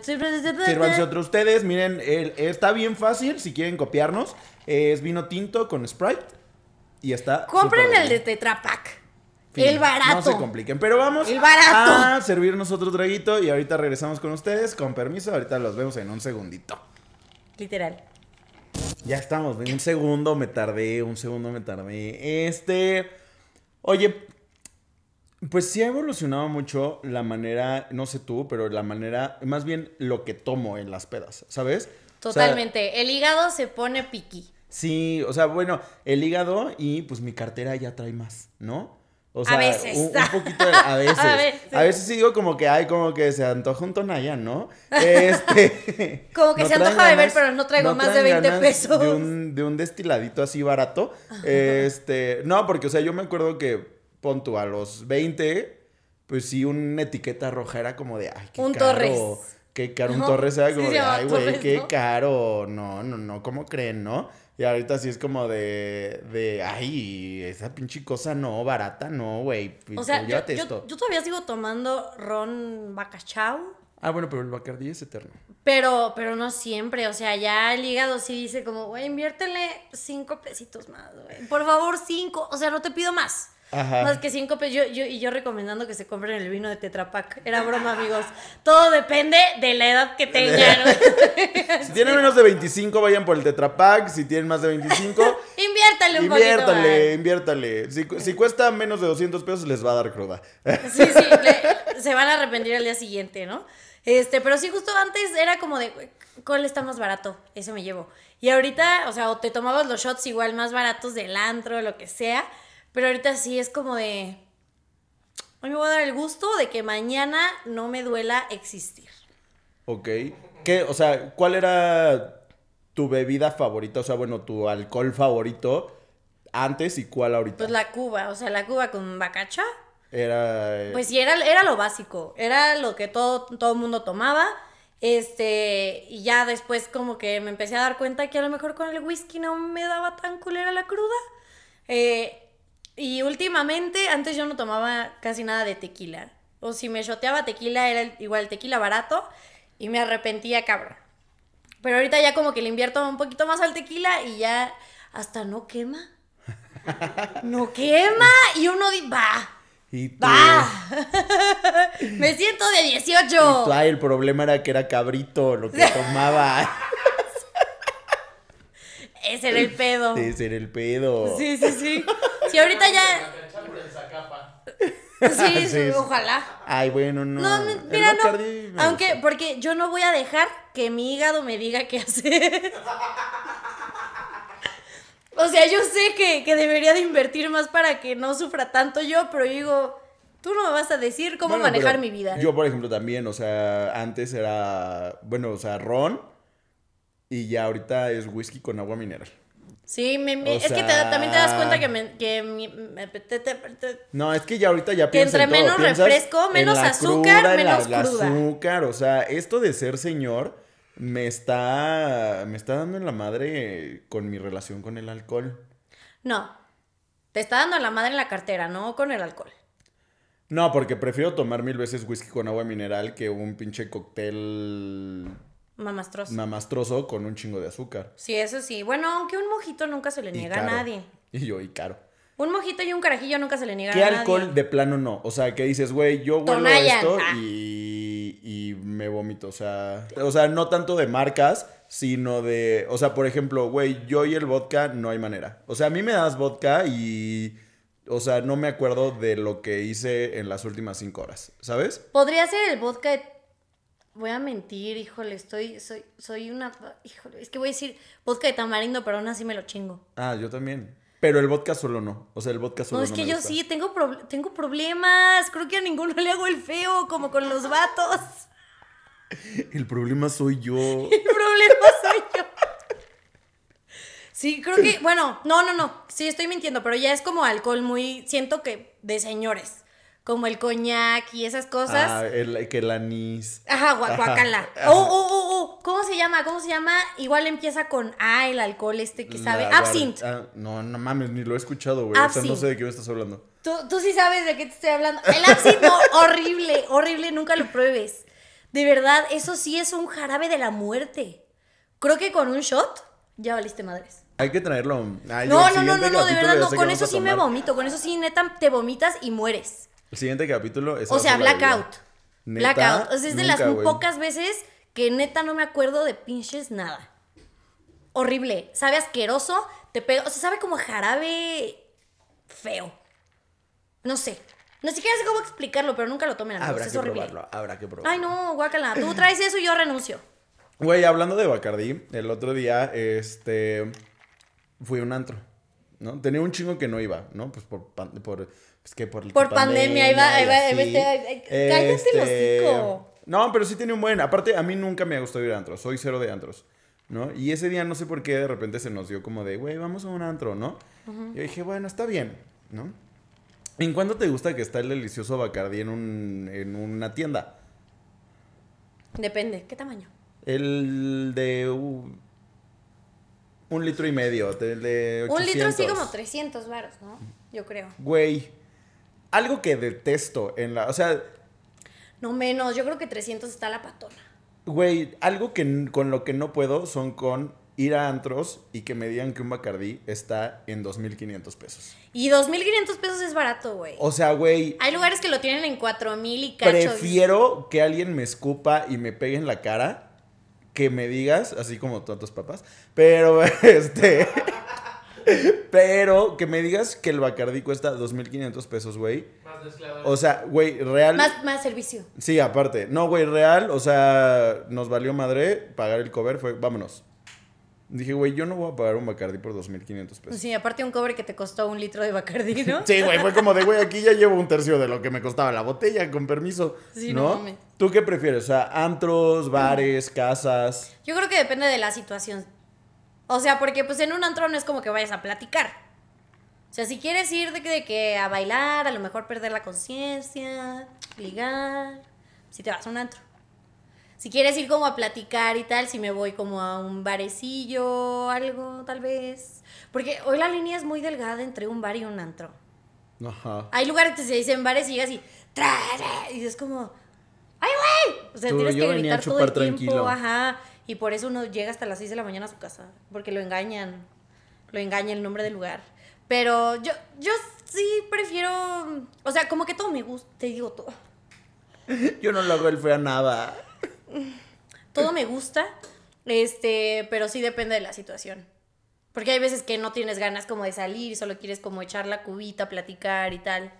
Sírvanse otro ustedes. Miren, el- está bien fácil si quieren copiarnos. Es vino tinto con Sprite. Y está. Compren el de bien. Tetra Pak. Fin. El barato. No se compliquen. Pero vamos El barato. a servirnos otro traguito. Y ahorita regresamos con ustedes. Con permiso, ahorita los vemos en un segundito. Literal. Ya estamos, un segundo me tardé, un segundo me tardé. Este, oye, pues sí ha evolucionado mucho la manera, no sé tú, pero la manera, más bien lo que tomo en las pedas, ¿sabes? O sea, Totalmente. El hígado se pone piqui. sí, o sea, bueno, el hígado y pues mi cartera ya trae más, ¿no? O A sea, veces. Un, un poquito de- a veces. A a veces. sí digo como que hay como que se antoja un tonalla, ¿no? Este. Como que se antoja beber, pero no traigo más de traen 20 ganas pesos. De un, de un destiladito así barato. Este. No, porque, o sea, yo me acuerdo que pon tú a los 20, pues sí, una etiqueta roja era como de, ay, qué Un caro. Torres. Qué caro, un Torres era como de, ay, güey, qué ¿no? caro. No, no, no, ¿cómo creen, no? Y ahorita sí es como de, de, ay, esa pinche cosa no, barata, no, güey. O sea, yo, llévate yo- esto. yo todavía sigo tomando ron bacachao. Ah, bueno, pero el Bacardí es eterno. Pero, pero no siempre, o sea, ya el hígado sí dice como, güey, inviértele cinco pesitos más, güey. Por favor, cinco, o sea, no te pido más. Ajá. Más que cinco pesos, yo, yo, y yo recomendando que se compren el vino de Tetra Pak. Era broma, amigos. Todo depende de la edad que tengan. Si tienen menos de 25, vayan por el Tetra Pak. Si tienen más de 25, Inviértale un poquito inviértale, inviértale. Si, si cuesta menos de 200 pesos, les va a dar cruda. Sí, sí, le- se van a arrepentir al día siguiente, ¿no? Este, pero sí, justo antes era como de, "Güey, ¿cuál está más barato? Ese me llevo. Y ahorita, o sea, o te tomabas los shots igual más baratos del antro, lo que sea. Pero ahorita sí es como de, hoy me voy a dar el gusto de que mañana no me duela existir. Ok. ¿Qué? O sea, ¿cuál era tu bebida favorita? O sea, bueno, tu alcohol favorito antes y cuál ahorita. Pues la cuba, o sea, la cuba con bacacha. Era. eh, Pues sí, era, era lo básico, era lo que todo, todo el mundo tomaba. Este, y ya después como que me empecé a dar cuenta que a lo mejor con el whisky no me daba tan culera la cruda. Eh, y últimamente, antes yo no tomaba casi nada de tequila. O si me shoteaba tequila, era el- igual tequila barato y me arrepentía, cabrón. Pero ahorita ya como que le invierto un poquito más al tequila y ya hasta no quema. No quema y uno va. y. Me siento de y 18. tú, ay, el problema era que era cabrito lo que tomaba. Ese era el pedo. Ese era el pedo. Sí, sí, sí. Sí, ahorita ya. Sí, Sí, sí. ojalá. Ay, bueno, no. No, mira, no. Aunque, porque yo no voy a dejar que mi hígado me diga qué hacer. O sea, yo sé que, que debería de invertir más para que no sufra tanto yo, pero digo, tú no me vas a decir cómo Bueno, manejar mi vida. Yo, por ejemplo, también, o sea, antes era, bueno, o sea, ron y ya ahorita es whisky con agua mineral. Sí, me- es que te- también te das cuenta que, me, que te- te- te- No, es que ya ahorita ya Que piensas entre en todo. menos refresco, en menos la azúcar, cruda, en la- menos la cruda. azúcar, o sea, esto de ser señor me está me está dando en la madre con mi relación con el alcohol. No. Te está dando la madre en la cartera, no con el alcohol. No, porque prefiero tomar mil veces whisky con agua mineral que un pinche cóctel Mamastroso. mamastroso con un chingo de azúcar. Sí, eso sí. Bueno, aunque un mojito nunca se le niega a nadie. Y yo, y caro. Un mojito y un carajillo nunca se le niega ¿Qué a alcohol nadie. de plano no? O sea, que dices, güey, yo huelo Tonayan, esto y, y me vomito. O sea, o sea, no tanto de marcas, sino de. O sea, por ejemplo, güey, yo y el vodka no hay manera. O sea, a mí me das vodka y. O sea, no me acuerdo de lo que hice en las últimas cinco horas, ¿sabes? Podría ser el vodka de... Voy a mentir, híjole, estoy... Soy, soy una... Híjole, es que voy a decir vodka de tamarindo, pero aún así me lo chingo. Ah, yo también. Pero el vodka solo no. O sea, el vodka solo No, no. es que me yo gusta. sí, tengo, prob- tengo problemas. Creo que a ninguno le hago el feo, como con los vatos. El problema soy yo. El problema soy yo. Sí, creo que, bueno, no, no, no, sí estoy mintiendo, pero ya es como alcohol muy, siento que de señores, como el coñac y esas cosas. Ah, el, que el anís. Ajá, gua- Ajá, guacala. Oh, oh, oh, oh, ¿cómo se llama? ¿Cómo se llama? Igual empieza con A, el alcohol este que sabe. La Absinthe. ah, no, no mames, ni lo he escuchado, güey. O sea, no sé de qué me estás hablando. Tú, tú sí sabes de qué te estoy hablando. El absinthe, horrible, horrible, nunca lo pruebes. De verdad, eso sí es un jarabe de la muerte. Creo que con un shot ya valiste madres. Hay que traerlo. Ay, No, no, no, no, no, de verdad no. Con eso sí me vomito, con eso sí neta te vomitas y mueres. El siguiente capítulo es O sea, blackout. ¿Neta? Blackout. O sea, es de Nunca, las pocas veces que neta no me acuerdo de pinches nada. Horrible. Sabe asqueroso. Te pega. O sea, sabe como jarabe feo. No sé. No siquiera sé cómo explicarlo, pero nunca lo tomen amigos. Habrá es que horrible. probarlo, habrá que probarlo. Ay, no, guácala. Tú traes eso y yo renuncio. Güey, hablando de Bacardí, el otro día, este, fui a un antro, ¿no? Tenía un chingo que no iba, ¿no? Pues por, pan- por, pues que por, Por pandemia, y ahí va así. este- cállate el hocico. No, pero sí tenía un buen, aparte a mí nunca me ha gustado ir a antros, soy cero de antros, ¿no? Y ese día no sé por qué de repente se nos dio como de, güey, vamos a un antro, ¿no? Yo dije, bueno, está bien, ¿no? ¿En cuánto te gusta que está el delicioso Bacardí en, un, en una tienda? Depende. ¿Qué tamaño? El de uh, un litro y medio, de 800. Un litro así como 300 varos, ¿no? Yo creo. Güey, algo que detesto en la... O sea, No menos. Yo creo que 300 está la patona. güey, algo que con lo que no puedo son con ir a antros y que me digan que un Bacardí está en 2.500 pesos. Y 2.500 pesos es barato, güey. O sea, güey, Hay lugares que lo tienen en 4.000 y cacho. prefiero que alguien me escupa y me pegue en la cara que me digas, así como tú a tus papás, pero este... Pero que me digas que el Bacardí cuesta 2.500 pesos, güey. Más clave. O sea, güey, real. Más, más servicio. Sí, aparte. No, güey, real. O sea, nos valió madre pagar el cover. Fue, vámonos. Dije, güey, yo no voy a pagar un Bacardi por 2.500 pesos. Sí, aparte un cobre que te costó un litro de Bacardi, ¿no? Sí, güey, fue como de, güey, aquí ya llevo un tercio de lo que me costaba la botella, con permiso. Sí, no ¿no? mames. ¿Tú qué prefieres? O sea, antros, bares, casas. Yo creo que depende de la situación. O sea, porque pues en un antro no es como que vayas a platicar. O sea, si quieres ir de que, de que a bailar, a lo mejor perder la conciencia, ligar, si te vas a un antro. Si quieres ir como a platicar y tal, si me voy como a un barecillo, algo tal vez. Porque hoy la línea es muy delgada entre un bar y un antro. Ajá. Hay lugares que se dicen bares y llegas y... tra, tra, y es como... ¡Ay, güey! O sea, Tú, tienes que venía a gritar todo el tiempo. tranquilo. Ajá. Y por eso uno llega hasta las 6 de la mañana a su casa. Porque lo engañan. Lo engaña el nombre del lugar. Pero yo, yo sí prefiero... O sea, como que todo me gusta. Te digo todo. Yo no lo hago el feo a nada. Todo me gusta. Este, pero sí depende de la situación. Porque hay veces que no tienes ganas como de salir, solo quieres como echar la cubita, platicar y tal.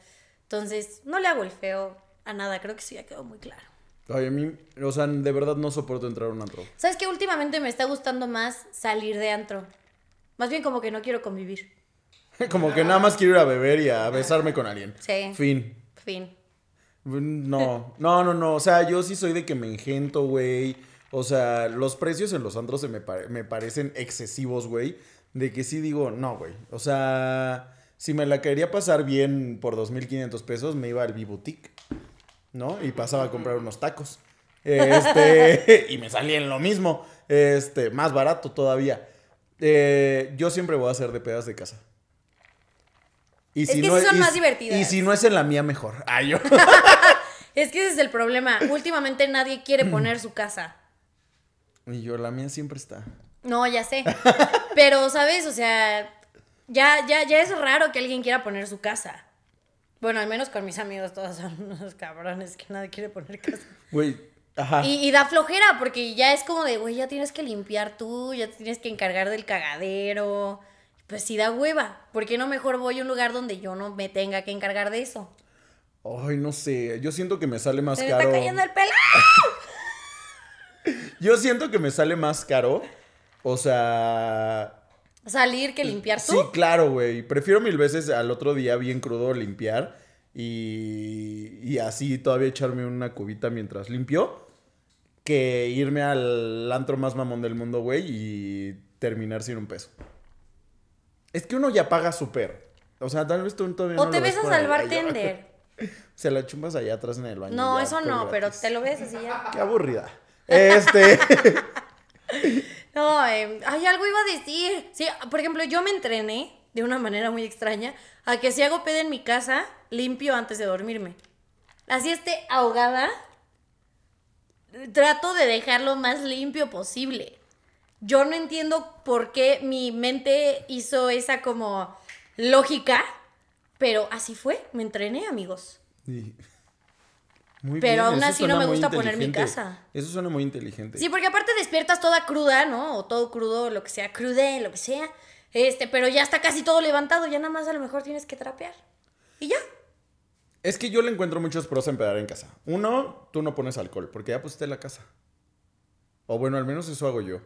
Entonces, no le hago el feo a nada, creo que sí ya quedó muy claro. Ay, a mí, o sea, de verdad no soporto entrar a un antro. ¿Sabes qué? Últimamente me está gustando más salir de antro. Más bien como que no quiero convivir. Como que nada más quiero ir a beber y a besarme con alguien. Sí. Fin. Fin. No, no, no, no. O sea, yo sí soy de que me engento, güey. O sea, los precios en los antros se me, pare- me parecen excesivos, güey. De que sí digo, no, güey. O sea, si me la quería pasar bien por 2.500 pesos, me iba al B-Boutique, ¿no? Y pasaba a comprar unos tacos. Este, y me salía en lo mismo. Este, más barato todavía. Eh, yo siempre voy a hacer de pedas de casa. Y Es que sí son y más si- divertidas. Y si no es en la mía, mejor. Ay, yo. Es que ese es el problema. Últimamente nadie quiere poner su casa. Y yo, la mía siempre está. No, ya sé. Pero, ¿sabes? O sea, ya, ya, ya es raro que alguien quiera poner su casa. Bueno, al menos con mis amigos todos son unos cabrones que nadie quiere poner casa. Güey, ajá. Y, y da flojera, porque ya es como de, güey, ya tienes que limpiar tú, ya te tienes que encargar del cagadero. Pues sí da hueva. ¿Por qué no mejor voy a un lugar donde yo no me tenga que encargar de eso? Ay, no sé. Yo siento que me sale más Se me caro. está cayendo el pelo. Yo siento que me sale más caro. O sea. Salir que limpiar tú. Sí, claro, güey. Prefiero mil veces al otro día bien crudo limpiar. Y, y así todavía echarme una cubita mientras limpio. Que irme al antro más mamón del mundo, güey. Y terminar sin un peso. Es que uno ya paga súper. O sea, tal vez tú todavía O no te lo ves al ahí. bartender. Se la chumbas allá atrás en el baño. No, ya, eso no, pero gratis. te lo ves así ya. Qué aburrida. Este. No, eh, ay, algo iba a decir. Sí, por ejemplo, yo me entrené de una manera muy extraña a que si hago peda en mi casa, limpio antes de dormirme. Así esté ahogada, trato de dejarlo más limpio posible. Yo no entiendo por qué mi mente hizo esa como lógica, pero así fue, me entrené, amigos. Sí. Muy Pero aún eso así no me gusta poner mi casa. Eso suena muy inteligente. Sí, porque aparte despiertas toda cruda, ¿no? O todo crudo, lo que sea, crude, lo que sea. Este, pero ya está casi todo levantado, ya nada más a lo mejor tienes que trapear. Y ya. Es que yo le encuentro muchos pros a empedar en casa. Uno, tú no pones alcohol, porque ya pusiste la casa. O bueno, al menos eso hago yo.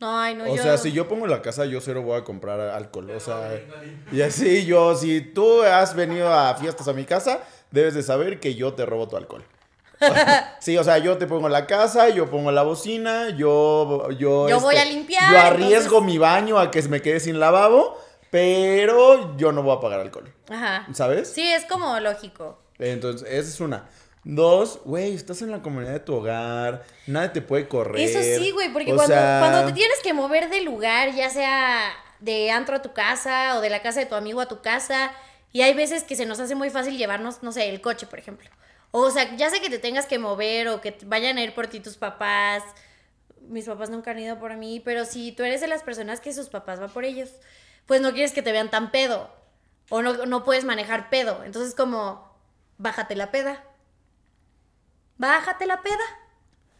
No, ay, no, o yo. sea, si yo pongo la casa, yo cero voy a comprar alcohol. O sea, y así yo, si tú has venido a fiestas a mi casa, debes de saber que yo te robo tu alcohol. Sí, o sea, yo te pongo la casa, yo pongo la bocina, yo... Yo, Yo voy a limpiar, Yo arriesgo entonces- mi baño a que se me quede sin lavabo, pero yo no voy a pagar alcohol. Ajá. ¿Sabes? Sí, es como lógico. Entonces, esa es una. Dos, güey, estás en la comunidad de tu hogar, nadie te puede correr. Eso sí, güey, porque cuando, sea, cuando te tienes que mover de lugar, ya sea de antro a tu casa o de la casa de tu amigo a tu casa, y hay veces que se nos hace muy fácil llevarnos, no sé, el coche, por ejemplo. O sea, ya sé que te tengas que mover o que vayan a ir por ti tus papás. Mis papás nunca han ido por mí, pero si tú eres de las personas que sus papás van por ellos, pues no quieres que te vean tan pedo. O no, no puedes manejar pedo. Entonces, como, bájate la peda. Bájate la peda.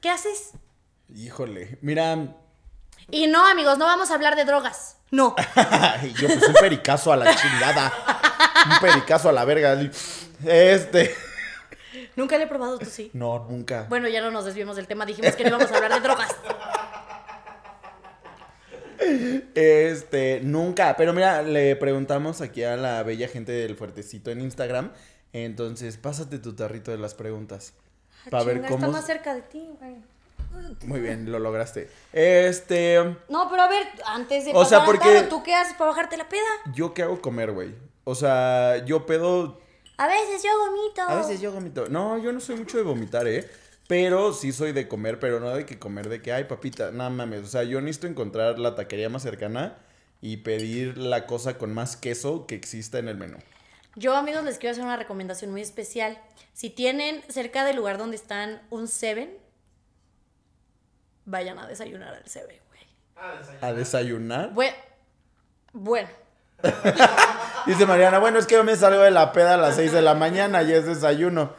¿Qué haces? Híjole, mira, Y no, amigos, no vamos a hablar de drogas. No. yo pues un pericazo a la chingada. Un pericazo a la verga. Este. Nunca le he probado, tú sí. No, nunca. Bueno, ya no nos desviemos del tema, dijimos que no íbamos a hablar de drogas. Este, nunca. Pero mira, le preguntamos aquí a la bella gente del Fuertecito en Instagram. Entonces, pásate tu tarrito de las preguntas. Para ver cómo. Está más cerca de ti, güey. Muy bien, lo lograste. Este. No, pero a ver, antes de O sea, al porque- ¿tú qué haces para bajarte la peda? ¿Yo qué hago comer, güey? O sea, yo pedo. A veces yo vomito. A veces yo vomito. No, yo no soy mucho de vomitar, ¿eh? Pero sí soy de comer, pero no de que comer de que, ay, papita, nada mames. O sea, yo necesito encontrar la taquería más cercana y pedir la cosa con más queso que exista en el menú. Yo, amigos, les quiero hacer una recomendación muy especial. Si tienen cerca del lugar donde están un Seven, vayan a desayunar al Seven, güey. Ah, desayuno. ¿A desayunar? Bue- Bueno, Dice Mariana, bueno, es que yo me salgo de la peda a las 6 de la mañana y es desayuno.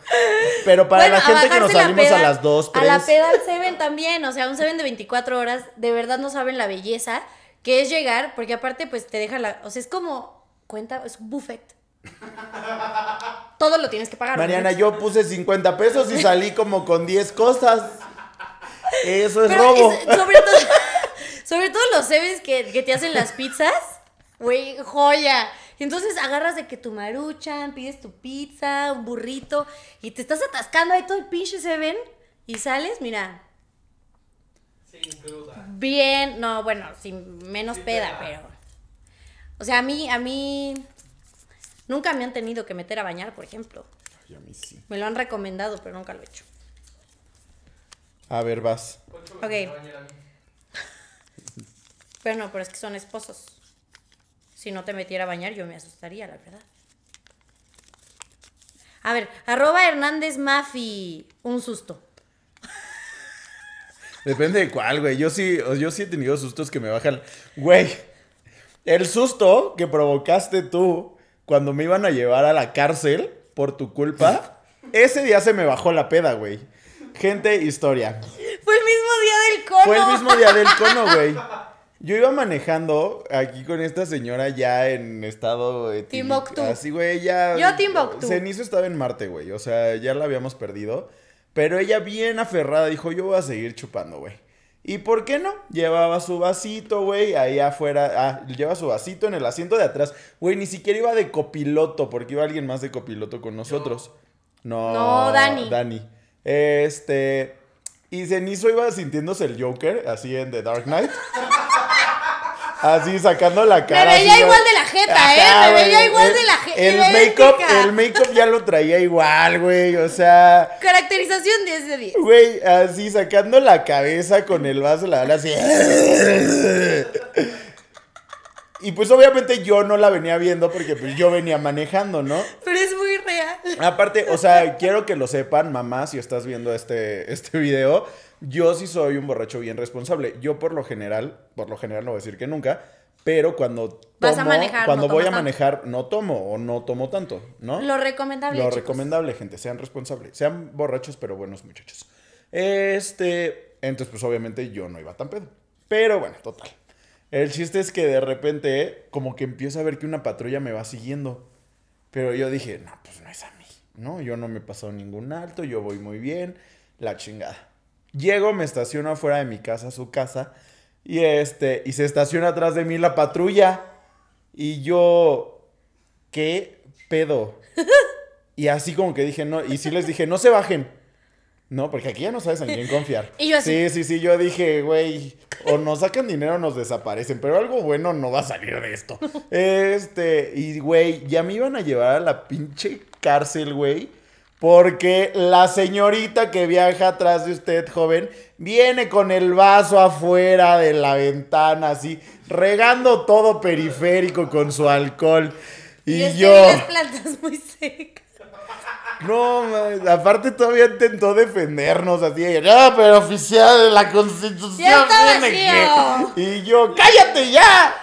Pero para Bueno, la a gente que nos la salimos peda- a las 2, 3. A la peda al Seven también, o sea, un Seven de 24 horas, de verdad no saben la belleza que es llegar, porque aparte pues te deja la, o sea, es como, cuenta, es un buffet. Todo lo tienes que pagar. Mariana, yo puse 50 pesos y salí como con 10 cosas. Eso es Pero robo. es- sobre todo, sobre todo los Sevens que, que te hacen las pizzas, güey, joya. Entonces agarras de que tu maruchan, pides tu pizza, un burrito, y te estás atascando ahí todo el pinche Seven, y sales, mira, Sin duda. bien, no, bueno, sin menos Sin peda, peda. pero. O sea, a mí, a mí. Nunca me han tenido que meter a bañar, por ejemplo. Ay, a mí sí. Me lo han recomendado, pero nunca lo he hecho. A ver, vas. Ok. Pero no, pero es que son esposos. Si no te metiera a bañar, yo me asustaría, la verdad. A ver, arroba Hernández Mafi. Un susto. Depende de cuál, güey. Yo sí, yo sí he tenido sustos que me bajan. Güey, el susto que provocaste tú cuando me iban a llevar a la cárcel por tu culpa, ese día se me bajó la peda, güey. Gente, historia. Fue el mismo día del cono. Fue el mismo día del cono, güey. Yo iba manejando aquí con esta señora ya en estado etílico, Timbuktu. Así, güey, ya. Yo Timbuktu. Cenizo estaba en Marte, güey. O sea, ya la habíamos perdido. Pero ella bien aferrada dijo, yo voy a seguir chupando, güey. ¿Y por qué no? Llevaba su vasito, güey, ahí afuera. Ah, lleva su vasito en el asiento de atrás. Güey, ni siquiera iba de copiloto, porque iba alguien más de copiloto con nosotros. No. No, Dani. Dani. Este. Y Cenizo iba sintiéndose el Joker, así en The Dark Knight. Así sacando la Me cara. veía así, igual de la jeta, Ajá, ¿eh? Me veía igual El- de la jeta. El make-up, el make-up ya lo traía igual, güey. O sea, Caracterización 10 de 10. güey, así sacando la cabeza con el vaso, la bala así. Y pues obviamente yo no la venía viendo porque pues yo venía manejando, ¿no? Pero es muy real. Aparte, o sea, quiero que lo sepan, mamá, si estás viendo este, este video, yo sí soy un borracho bien responsable. Yo por lo general, por lo general no voy a decir que nunca, pero cuando tomo, Vas a manejar, cuando no voy a tanto. manejar, no tomo o no tomo tanto, ¿no? Lo recomendable. Lo chicos. recomendable, gente, sean responsables. Sean borrachos, pero buenos muchachos. Este, entonces, pues obviamente yo no iba tan pedo. Pero bueno, total. El chiste es que de repente, como que empiezo a ver que una patrulla me va siguiendo. Pero yo dije, no, pues no es a mí. No, yo no me he pasado ningún alto, yo voy muy bien, la chingada. Llego, me estaciono afuera de mi casa, su casa, y este, y se estaciona atrás de mí la patrulla. Y yo, ¿qué pedo? Y así como que dije, no, y sí les dije, no se bajen. No, porque aquí ya no sabes en quién confiar. Y yo así. Sí, sí, sí, yo dije, güey, o nos sacan dinero o nos desaparecen, pero algo bueno no va a salir de esto. Este, y güey, ya me iban a llevar a la pinche cárcel, güey. Porque la señorita que viaja atrás de usted, joven, viene con el vaso afuera de la ventana, así, regando todo periférico con su alcohol. Y, Y, yo... las plantas muy secas. No, man, aparte todavía intentó defendernos así. No, pero oficial de la constitución. Ya está tiene vacío. que-". Y yo, ¡cállate ya!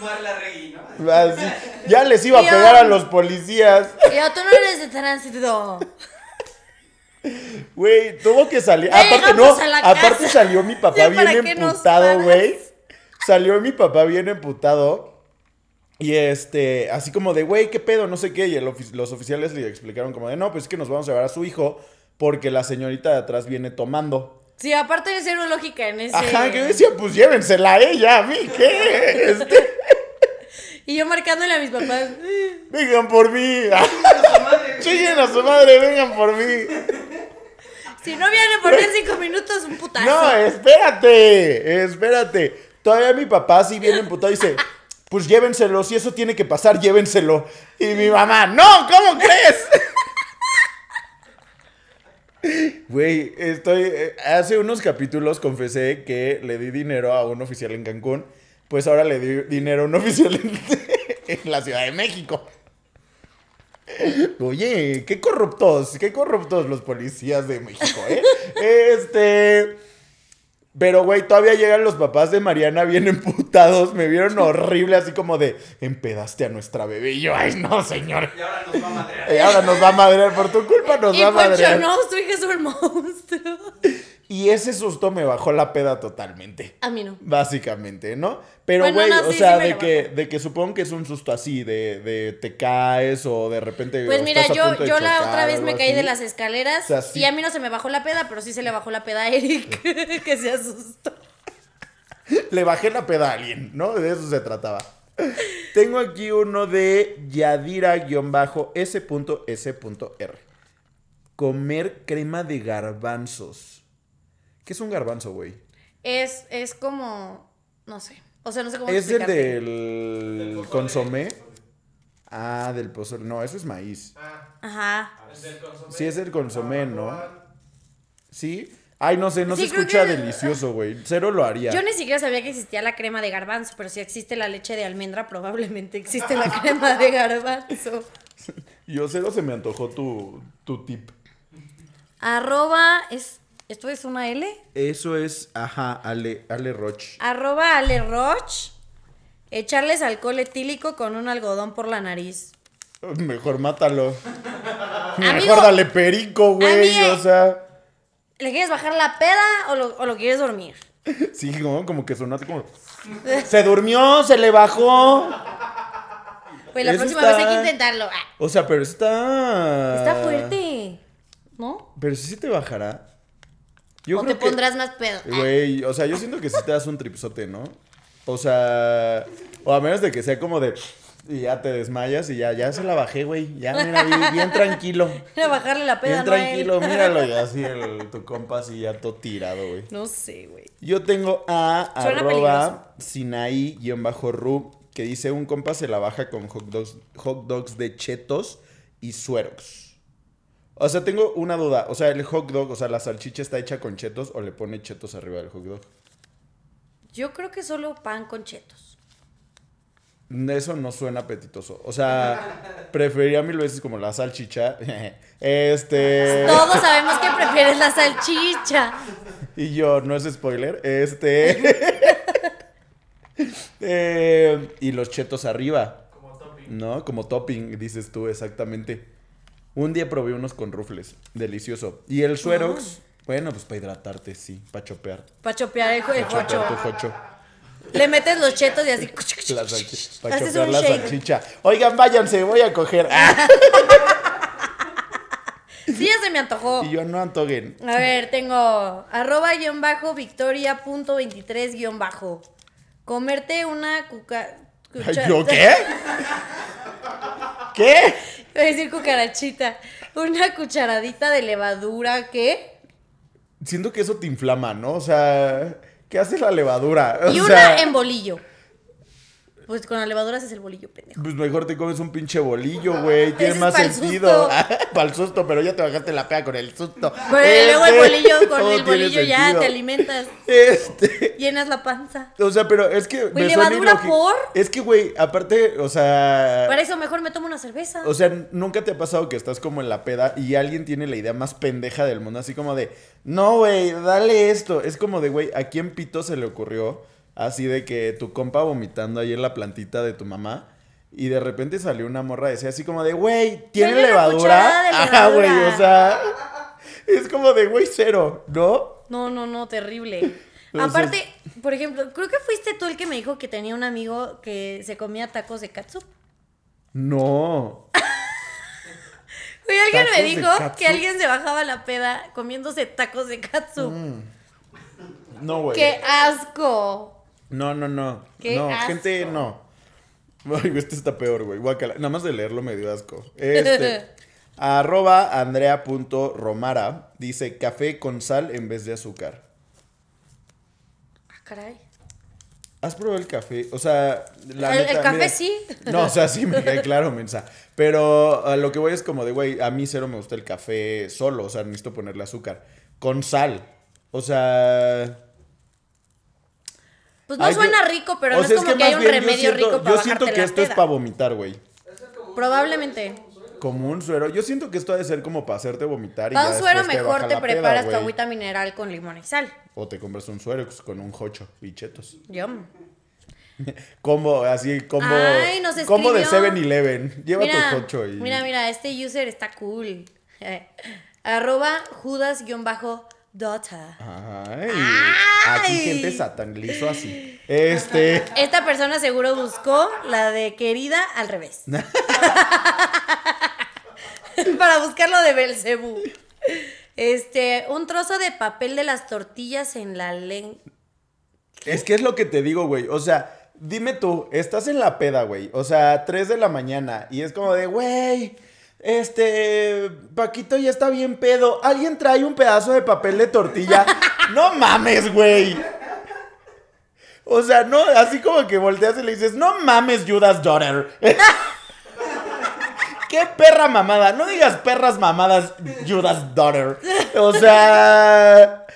Marla Regui, ¿no? Así, ya les iba a pegar a los policías. Y yo, tú no eres de tránsito. Güey, tuvo que salir. Ya Aparte, no, aparte casa. salió mi papá Ya, ¿para bien emputado, güey. Salió mi papá bien emputado. Y este, así como de, güey, ¿qué pedo? No sé qué. Y el ofi- los oficiales le explicaron como de, no, pues es que nos vamos a llevar a su hijo porque la señorita de atrás viene tomando. Sí, aparte de ser lógica en ese. Ajá, que yo decía, pues llévensela a ella, a mí, ¿qué? Este, Y yo marcándole a mis papás. vengan por mí. su madre. Chillen a su madre, vengan por mí. Si no viene por mí en cinco minutos, un putazo. No, espérate, espérate. Todavía mi papá sí viene emputado y dice, pues llévenselo, si eso tiene que pasar, llévenselo. Y mi mamá, no, ¿cómo crees? Güey, estoy. eh, Hace unos capítulos confesé que le di dinero a un oficial en Cancún. Pues ahora le di dinero a un oficial en, en la Ciudad de México. Oye, qué corruptos, qué corruptos los policías de México, ¿eh? Este. Pero, güey, todavía llegan los papás de Mariana bien emputados. Me vieron horrible, así como de, empedaste a nuestra bebé. Y yo, ay, no, señor. Y ahora nos va a madrear. Y ahora nos va a madrear, por tu culpa nos y va a Poncho, madrear. no, su hija es un monstruo. Y ese susto me bajó la peda totalmente. A mí no. Básicamente, ¿no? Pero, Bueno, güey, no, o sí, sea, sí de, que, bajó. de que supongo que es un susto así, de, de te caes o de repente. Pues mira, estás a yo, de yo la chocar otra vez me caí así. de las escaleras O sea, sí. y a mí no se me bajó la peda, pero sí se le bajó la peda a Eric, que se asustó. Le bajé la peda a alguien, ¿no? De eso se trataba. Tengo aquí uno de Yadira-S.S.R. Comer crema de garbanzos. ¿Qué es un garbanzo, güey? Es, es como, no sé, o sea, no sé cómo ¿Es el explicarte. del Del consomé? Ah, del pozole. No, eso es maíz. Ah, Ajá. es del consomé. Sí, es el consomé, ¿no? ¿Sí? Ay, no sé, no Sí, se creo escucha que- delicioso, güey. Cero lo haría. Yo ni siquiera sabía que existía la crema de garbanzo, pero si existe la leche de almendra, probablemente existe la crema de garbanzo. Yo cero se me antojó tu, tu tip. Arroba, es, ¿esto es una L? Eso es, ajá, Ale, Ale Roch. Arroba Ale Roch. Echarles alcohol etílico con un algodón por la nariz. Mejor mátalo. Amigo, Mejor dale perico, güey. O sea, ¿Le quieres bajar la peda o lo, o lo quieres dormir? sí, como, como que sonó así como. Se durmió, se le bajó. Pues la Eso próxima está- vez hay que intentarlo. Ah, O sea, pero está. está fuerte, ¿no? Pero sí te bajará. Yo o creo te que- pondrás más pedo. Ah, Güey, o sea, yo siento que sí te das un tripsote, ¿no? O sea, o a menos de que sea como de. Y ya te desmayas y ya, ya se la bajé, güey. Ya, mira, bien, bien tranquilo. Era bajarle la peda, Bien no tranquilo, míralo. Y así el, tu compa así ya todo tirado, güey. No sé, güey. Yo tengo a Suena arroba Sinaí-ru que dice un compa se la baja con hot dogs, hot dogs de chetos y suerox. O sea, tengo una duda. O sea, el hot dog, o sea, la salchicha está hecha con chetos o le pone chetos arriba del hot dog. Yo creo que solo pan con chetos. Eso no suena apetitoso. O sea, preferiría mil veces como la salchicha. Este. Todos sabemos que prefieres la salchicha. Y yo, no es spoiler. Este. Eh, y los chetos arriba. Como topping. ¿No? Como topping, dices tú, exactamente. Un día probé unos con rufles. Delicioso. Y el suerox, bueno, pues para hidratarte, sí. Para chopear. Para chopear el, el Para jocho. chopear tu jocho. Le metes los chetos y así. La para Haces chopear la shake. salchicha. Oigan, váyanse, voy a coger. ¡Ah! Sí, ya se me antojó. Y yo no antoguen. A ver, tengo arroba guion bajo victoria punto 23 guion bajo. Comerte una cuca... ¿Yo qué? ¿Qué? Iba a decir cucarachita. Una cucharadita de levadura, ¿qué? Siento que eso te inflama, ¿no? O sea, ¿qué hace la levadura? O Y sea, una en bolillo. Pues con la levadura haces el bolillo, pendejo. Pues mejor te comes un pinche bolillo, güey. Tiene más pa'l sentido. Para el susto, pero ya te bajaste la pea con el susto. Pero luego el Este, bolillo, con todo el tiene bolillo ya sentido. te alimentas. Este. Llenas la panza. O sea, pero es que. Güey, ¿levadura ilógico. por? Es que, güey, aparte, o sea. Para eso mejor me tomo una cerveza. O sea, nunca te ha pasado que estás como en la peda y alguien tiene la idea más pendeja del mundo, así como de, no, güey, dale esto. Es como de, güey, ¿a quién pito se le ocurrió? Así de que tu compa vomitando ahí en la plantita de tu mamá y de repente salió una morra decía así como de, güey, ¿tiene levadura? de Ajá, güey, levadura. o sea, es como de, güey, cero, ¿no? No, no, no, terrible. Entonces- Aparte, por ejemplo, creo que fuiste tú el que me dijo que tenía un amigo que se comía tacos de katsu. No. Güey, alguien me ¿Tacos de dijo que alguien se bajaba la peda comiéndose tacos de katsu. Mm. No, güey. ¡Qué asco! No, no, no. Qué no, asco. gente, no. Ay, este está peor, güey. Guácala. Nada más de leerlo me dio asco. Este. arroba andrea.romara dice café con sal en vez de azúcar. Ah, caray. ¿Has probado el café? O sea, la El- neta, el café mira- sí. No, o sea, sí me queda claro, mensa. Pero a lo que voy es como de, güey, a mí cero me gusta el café solo, o sea, necesito ponerle azúcar. Con sal. O sea. Pues no ay, yo- suena rico, pero no sea, es como que, hay un bien yo remedio siento- rico para Yo siento que esto es para vomitar, güey. Probablemente. Como un suero. Yo siento que esto ha de ser como para hacerte vomitar Para un suero te mejor te la peda, preparas tu agüita mineral con limón y sal. O te compras un suero con un jocho y chetos. Yum. Combo, así, combo. Ay, nos combo de escribió. 7-Eleven. Lleva Mira, tu jocho y. mira, mira, este user está cool. Arroba Judas-Dota. Ay, Ay. Aquí gente satanizó así. Este. Esta persona seguro buscó la de querida al revés. Para buscarlo de Belcebú. Este, un trozo de papel de las tortillas en la lengua. Es que es lo que te digo, güey. O sea, dime tú, estás en la peda, güey. O sea, 3 de la mañana. Y es como de, güey. Este. Paquito ya está bien pedo. ¿Alguien trae un pedazo de papel de tortilla? no mames, güey. O sea, no, así como que volteas y le dices, no mames, Judas Daughter. ¡Qué perra mamada! No digas perras mamadas, Judas Daughter. O sea.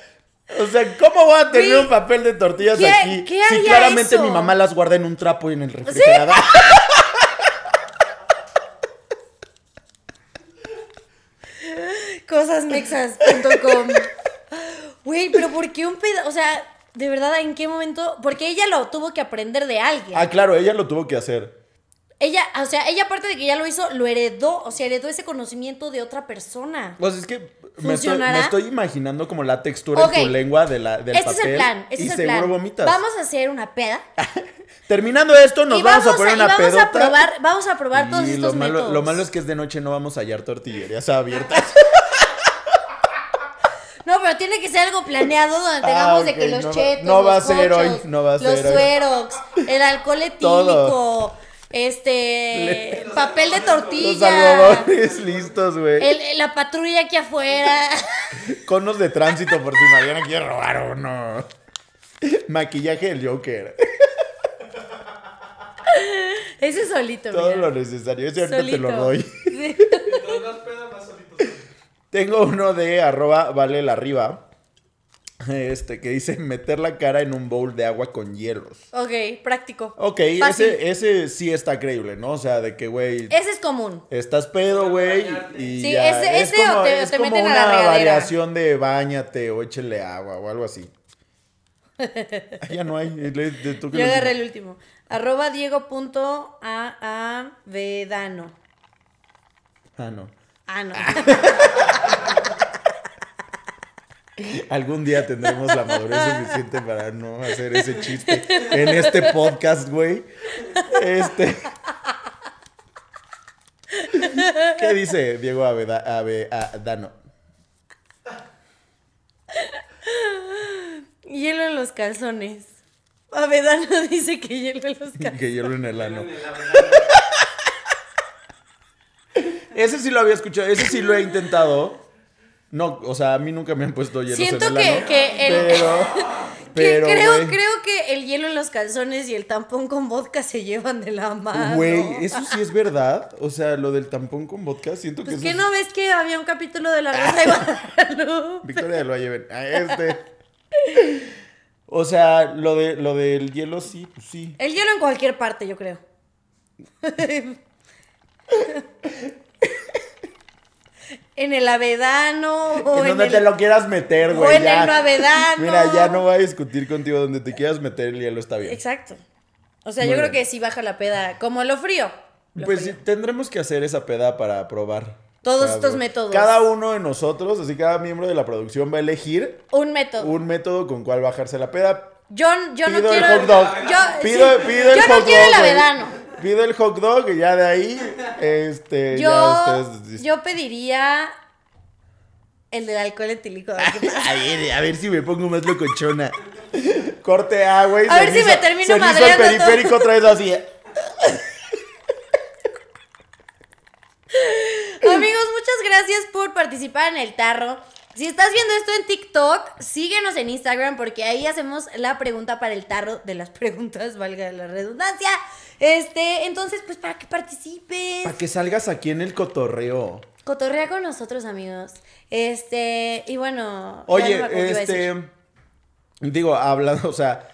O sea, ¿cómo voy a tener un papel de tortillas ¿qué- aquí? qué si claramente eso? mi mamá las guarda en un trapo y en el refrigerador. Cosasmexas.com. Güey, pero ¿por qué un pedazo? O sea, de verdad, ¿en qué momento? Porque ella lo tuvo que aprender de alguien. ah, claro, ella lo tuvo que hacer. Ella, o sea, ella aparte de que ya lo hizo, lo heredó, o sea, heredó ese conocimiento de otra persona. Pues es que me estoy, ¿Funcionará? me estoy imaginando como la textura Ok. en tu lengua de la, del este papel. es el plan, este y es el seguro plan. vomitas. Vamos a hacer una peda. Terminando esto, nos y vamos, a poner y una vamos pedota. a probar, vamos a probar todos y estos lo malo, métodos. lo malo es que es de noche, no vamos a hallar tortillerías abiertas. No, pero tiene que ser algo planeado donde Ah, tengamos de que los no chetos, no va los a ser hoy, no va a los ser hoy. suerox, el alcohol etílico, este, papel de Los tortilla, algodones listos, güey. la patrulla aquí afuera. Conos de tránsito por si Mariana quiere robar uno. Maquillaje del Joker. Ese solito, Todo mira. lo necesario. Ese ahorita te lo Solito. doy. Sí. De todas las pedas más solitos. Tengo uno de arroba vale la arriba. Este que dice meter la cara en un bowl de agua con hielos. Ok, práctico. Ok, ese, ese sí está creíble, ¿no? O sea, de que, güey, Ese es común. estás pedo, güey, y Sí, ya. ese- es ese o como, te- o es te como meten a una la regadera. variación de bañate o échele agua o algo así. Ah, ya no hay. le- de- tú que Yo agarré el último. Arroba Diego.aavedano. Ah, no. Ah, no. Algún día tendremos la madurez suficiente para no hacer ese chiste en este podcast, güey. Este. ¿Qué dice Diego Aveda- Avedano? hielo en los calzones. Avedano dice que hielo en los calzones. Que hielo en el ano. Ese sí lo había escuchado, ese sí lo he intentado. No, o sea, a mí nunca me han puesto Siento en el que- ano. que el- Pero, Que creo, creo que el hielo en los calzones y el tampón con vodka se llevan de la mano. Güey, eso sí es verdad. O sea, lo del tampón con vodka, siento que Pues que es- no ves que había un capítulo de la Rosa de Guadalupe. Victoria lo lleven. A este. O sea, lo de lo del hielo sí, pues sí. El hielo en cualquier parte, yo creo. en el avedano o en en donde el... te lo quieras meter, o güey. en ya. el novedano. Mira, ya no voy a discutir contigo. Donde te quieras meter el hielo está bien. Exacto. O sea, Muy yo creo que sí baja la peda, como lo frío. Lo Pues frío. tendremos que hacer esa peda para probar. Todos Para estos probar. métodos. Cada uno de nosotros, así cada miembro de la producción va a elegir Un método. un método con cual bajarse la peda. Yo, yo no quiero. el hot dog. Yo, pido, sí, pido el yo hot no quiero el güey. Pido el hot dog y ya de ahí, este, ya Yo, ustedes... yo pediría el del alcohol etílico. a ver. A ver, si me pongo más locochona. Corte A, güey. A ver si me termino cenizo el madreando todo. periférico otra vez así. Amigos, muchas gracias por participar en el tarro. Si estás viendo esto en TikTok, síguenos en Instagram porque ahí hacemos la pregunta para el tarro de las preguntas, valga la redundancia. Este, entonces, pues para que participes. Para que salgas aquí en el cotorreo. Cotorrea con nosotros, amigos. Este, y bueno. Oye, no este. Digo, hablando, o sea.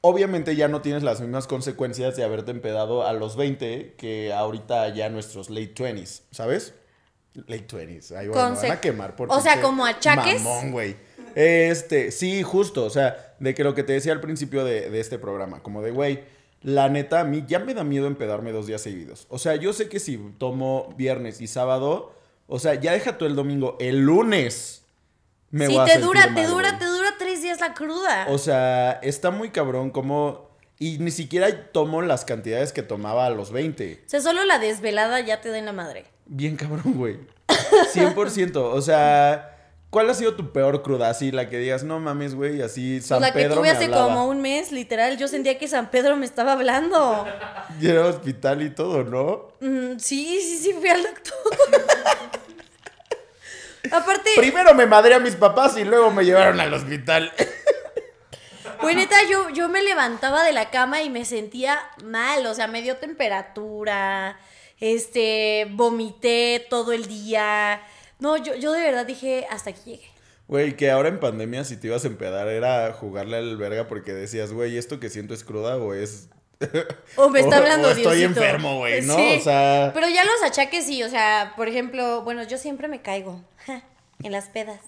Obviamente ya no tienes las mismas consecuencias de haberte empedado a los 20 que ahorita ya nuestros late 20s, ¿sabes? Late 20s. Ahí bueno, van a quemar por o sea, como achaques. Mamón, güey. Este, sí, justo, o sea, de que lo que te decía al principio de, de este programa, como de, güey, la neta, a mí ya me da miedo empedarme dos días seguidos. O sea, yo sé que si tomo viernes y sábado, o sea, ya deja tú el domingo, el lunes me sí, voy a te dura, te mal, dura, güey. te dura tres días la cruda. O sea, está muy cabrón como... Y ni siquiera tomo las cantidades que tomaba a los 20. O sea, solo la desvelada ya te da en la madre. Bien cabrón, güey. 100%. O sea, ¿cuál ha sido tu peor cruda? Así, la que digas, no mames, güey, así San Pues la que Pedro tuve me hace hablaba. como un mes, literal. Yo sentía que San Pedro me estaba hablando. Y era hospital y todo, ¿no? Mm, sí, sí, sí, fui al doctor. Aparte, Primero me madré a mis papás y luego me llevaron al hospital. Pues neta, yo, yo me levantaba de la cama y me sentía mal, o sea, me dio temperatura, este, vomité todo el día. No, yo, yo de verdad dije, hasta aquí llegué. Güey, que ahora en pandemia si te ibas a empedar era jugarle al verga porque decías, güey, ¿esto que siento es cruda o es... O me está O- hablando o estoy Diosito. enfermo, güey, ¿no? Sí, O sea- Pero ya los achaques sí, o sea, por ejemplo, bueno, yo siempre me caigo en las pedas.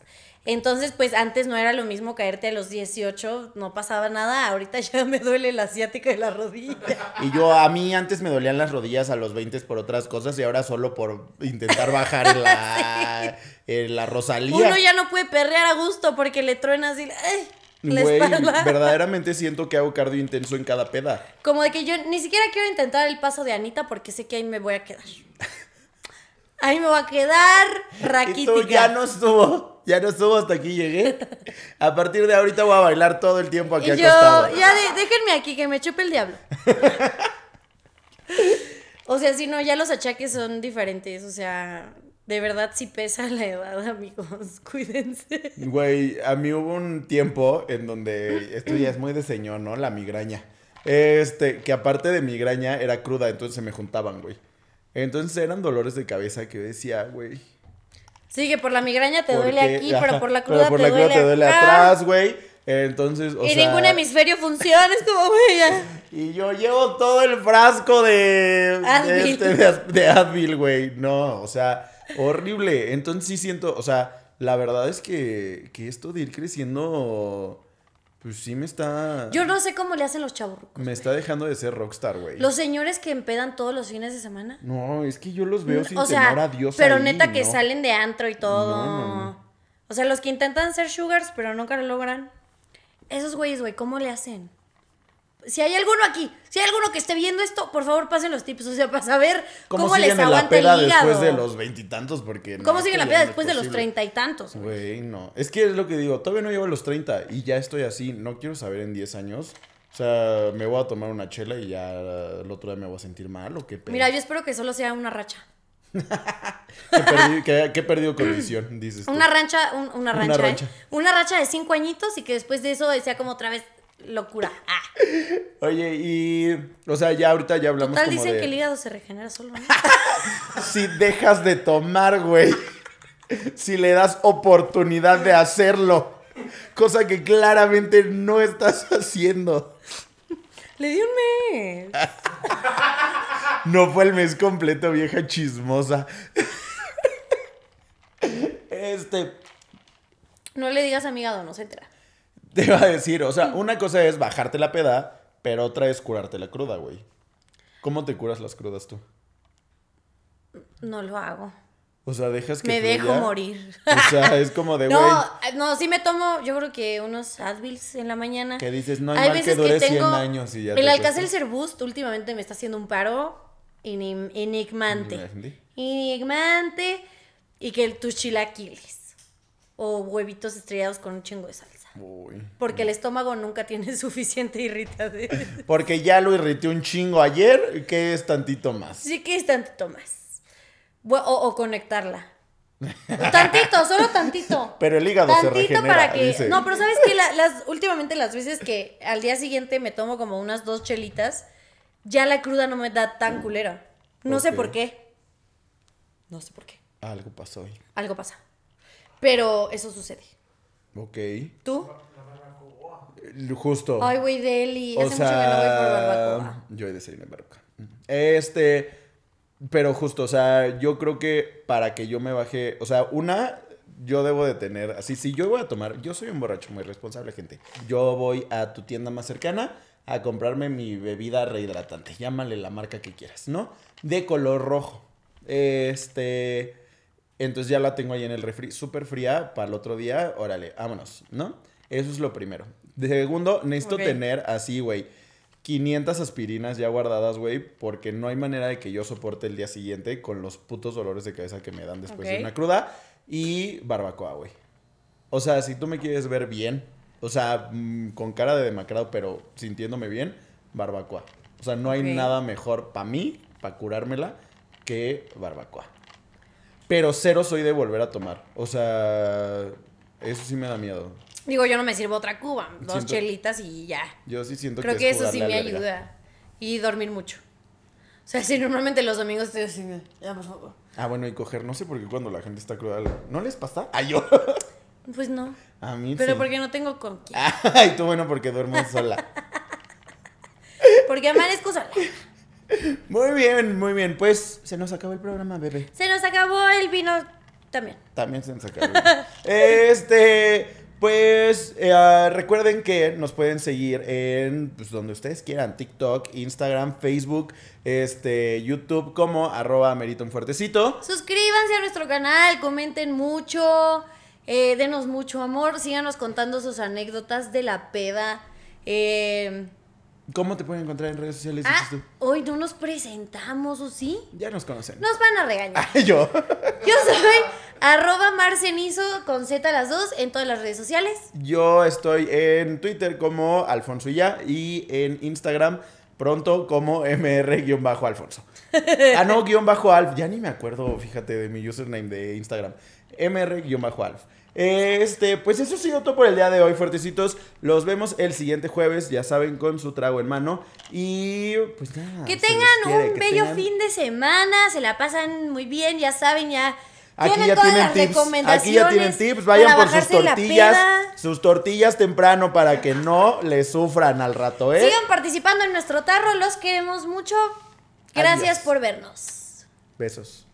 Entonces, pues antes no era lo mismo caerte a los 18, no pasaba nada. Ahorita ya me duele la asiática de la rodilla. Y yo, a mí antes me dolían las rodillas a los 20 por otras cosas y ahora solo por intentar bajar en la, en la Rosalía. Uno ya no puede perrear a gusto porque le truena así ay, la Güey, espalda. verdaderamente siento que hago cardio intenso en cada peda. Como de que yo ni siquiera quiero intentar el paso de Anita porque sé que ahí me voy a quedar. Ahí me voy a quedar raquítica. tú ya no estuvo, ya no estuvo hasta aquí llegué. A partir de ahorita voy a bailar todo el tiempo aquí Y yo, acostado. ya de- déjenme aquí que me chupe el diablo. o sea, si no, ya los achaques son diferentes. O sea, de verdad sí pesa la edad, amigos. Cuídense. Güey, a mí hubo un tiempo en donde esto ya es muy de señor, ¿no? La migraña. Este, que aparte de migraña era cruda, entonces se me juntaban, güey. Entonces eran dolores de cabeza que yo decía, güey. Sí, que por la migraña te ¿por duele aquí, Ajá, pero por la cruda, por te, la cruda duele te duele atrás, güey. Entonces, o y sea, ningún hemisferio funciona, es como, güey, ya. Y yo llevo todo el frasco de Advil. este, de, As- de Advil, güey. No, o sea, horrible. Entonces sí siento, o sea, la verdad es que, que esto de ir creciendo, pues sí me está... Yo no sé cómo le hacen los chavos. Me está dejando de ser rockstar, güey. Los señores que empedan todos los fines de semana. No, es que yo los veo sin o temor sea, a Dios pero ahí, neta que ¿no? salen de antro y todo. No, no. O sea, los que intentan ser sugars, pero nunca lo logran. Esos güeyes, güey, ¿cómo le hacen? Si hay alguno aquí, si hay alguno que esté viendo esto, por favor pasen los tips, o sea, para saber cómo, ¿Cómo, les en la aguanta el peda hígado. después de los veintitantos? Porque ¿Cómo no, siguen la peda no después de los treinta y tantos? Güey, no. Es que es lo que digo, todavía no llevo los 30 y ya estoy así. No quiero saber en 10 años. O sea, me voy a tomar una chela y ya el otro día me voy a sentir mal o qué pedo. Mira, yo espero que solo sea una racha. que, perdí- que- que he perdido condición, dices tú. Una rancha, un- una rancha, ¿eh? rancha. Una racha de cinco añitos y que después de eso sea como otra vez locura. Ah. Oye, y. O sea, ya ahorita ya hablamos Total como dicen de. que el hígado se regenera solo, ¿no? Si dejas de tomar, güey. si le das oportunidad de hacerlo. Cosa que claramente no estás haciendo. Le di un mes. No fue el mes completo, vieja chismosa. Este, No le digas a mi hígado, no se entera. Te iba a decir, o sea, una cosa es bajarte la peda, pero otra es curarte la cruda, güey. ¿Cómo te curas las crudas tú? No lo hago. O sea, dejas que Me dejo morir. O sea, es como de, güey, No, no, sí me tomo, yo creo que unos Advils en la mañana. que dices, no hay, Hay mal que dure que 100 tengo años y ya el te Alcacelser Boost últimamente me está haciendo un paro enigmante. Enigmante y que tus chilaquiles o huevitos estrellados con un chingo de salsa. Uy. Porque el estómago nunca tiene suficiente irritante. Porque ya lo irrité un chingo ayer, que es tantito más. Sí que es tantito más. O, o conectarla. Tantito, solo tantito. Pero el hígado se Tantito regenera, para que. dice. No, pero sabes que las, últimamente las veces que al día siguiente me tomo como unas dos chelitas, ya la cruda no me da tan culera. No sé por qué. No sé por qué. Algo pasó hoy. Algo pasa. Pero eso sucede. Ok. ¿Tú? Justo. Ay, güey, Deli. Hace mucho que no voy por barbacoa. yo he de ser en barbacoa. Este, pero justo, o sea, yo creo que para que yo me baje, o sea, una, yo debo de tener, así, si yo voy a tomar, yo soy un borracho muy responsable, gente. Yo voy a tu tienda más cercana a comprarme mi bebida rehidratante, llámale la marca que quieras, ¿no? De color rojo. Este, entonces ya la tengo ahí en el refri, súper fría para el otro día, órale, vámonos, ¿no? Eso es lo primero. De segundo, necesito tener así, güey, 500 aspirinas ya guardadas, güey, porque no hay manera de que yo soporte el día siguiente con los putos dolores de cabeza que me dan después de una cruda y barbacoa, güey. O sea, si tú me quieres ver bien, o sea, mm, con cara de demacrado, pero sintiéndome bien, barbacoa. O sea, no hay nada mejor para mí, para curármela, que barbacoa. Pero cero soy de volver a tomar. O sea, eso sí me da miedo. Digo, yo no me sirvo otra cuba. Dos Siento- chelitas y ya. Yo sí siento Creo que, que es eso sí me verga. ayuda. Y dormir mucho. O sea, si normalmente los domingos estoy así, ya por favor. Ah, bueno, y coger, no sé por qué cuando la gente está cruda, ¿no les pasa? Ah, yo. Pues no. A mí Pero sí. porque no tengo con quién. Ay, tú bueno porque duermo sola. Porque amanezco sola. Muy bien, muy bien. Pues se nos acabó el programa, bebé. Se nos acabó el vino también. También se nos acabó. este, pues eh, ah, recuerden que nos pueden seguir en pues, donde ustedes quieran, TikTok, Instagram, Facebook, este, YouTube como arroba merito un fuertecito. Suscríbanse a nuestro canal, comenten mucho, eh, denos mucho amor, síganos contando sus anécdotas de la peda. Eh, ¿Cómo te pueden encontrar en redes sociales? ah, tú? hoy no nos presentamos, ¿o sí? Ya nos conocen. Nos van a regañar. Ay, yo. Yo soy arroba marcenizo con Z las dos en todas las redes sociales. Yo estoy en Twitter como Alfonso Ya y en Instagram pronto como mr-alfonso. Ah, no, guion bajo alf. Ya ni me acuerdo, fíjate, de mi username de Instagram. mr-alf. Este, pues eso ha sido todo por el día de hoy, fuertecitos. Los vemos el siguiente jueves, ya saben, con su trago en mano. Y pues nada. Que tengan quiere, un que bello tengan- fin de semana, se la pasan muy bien, ya saben, ya Aquí tienen ya todas tienen las tips. Aquí ya recomendaciones tienen tips. Vayan por sus tortillas. Sus tortillas temprano para que no les sufran al rato, ¿eh? Sigan participando en nuestro tarro, los queremos mucho. Gracias Adiós. por vernos. Besos.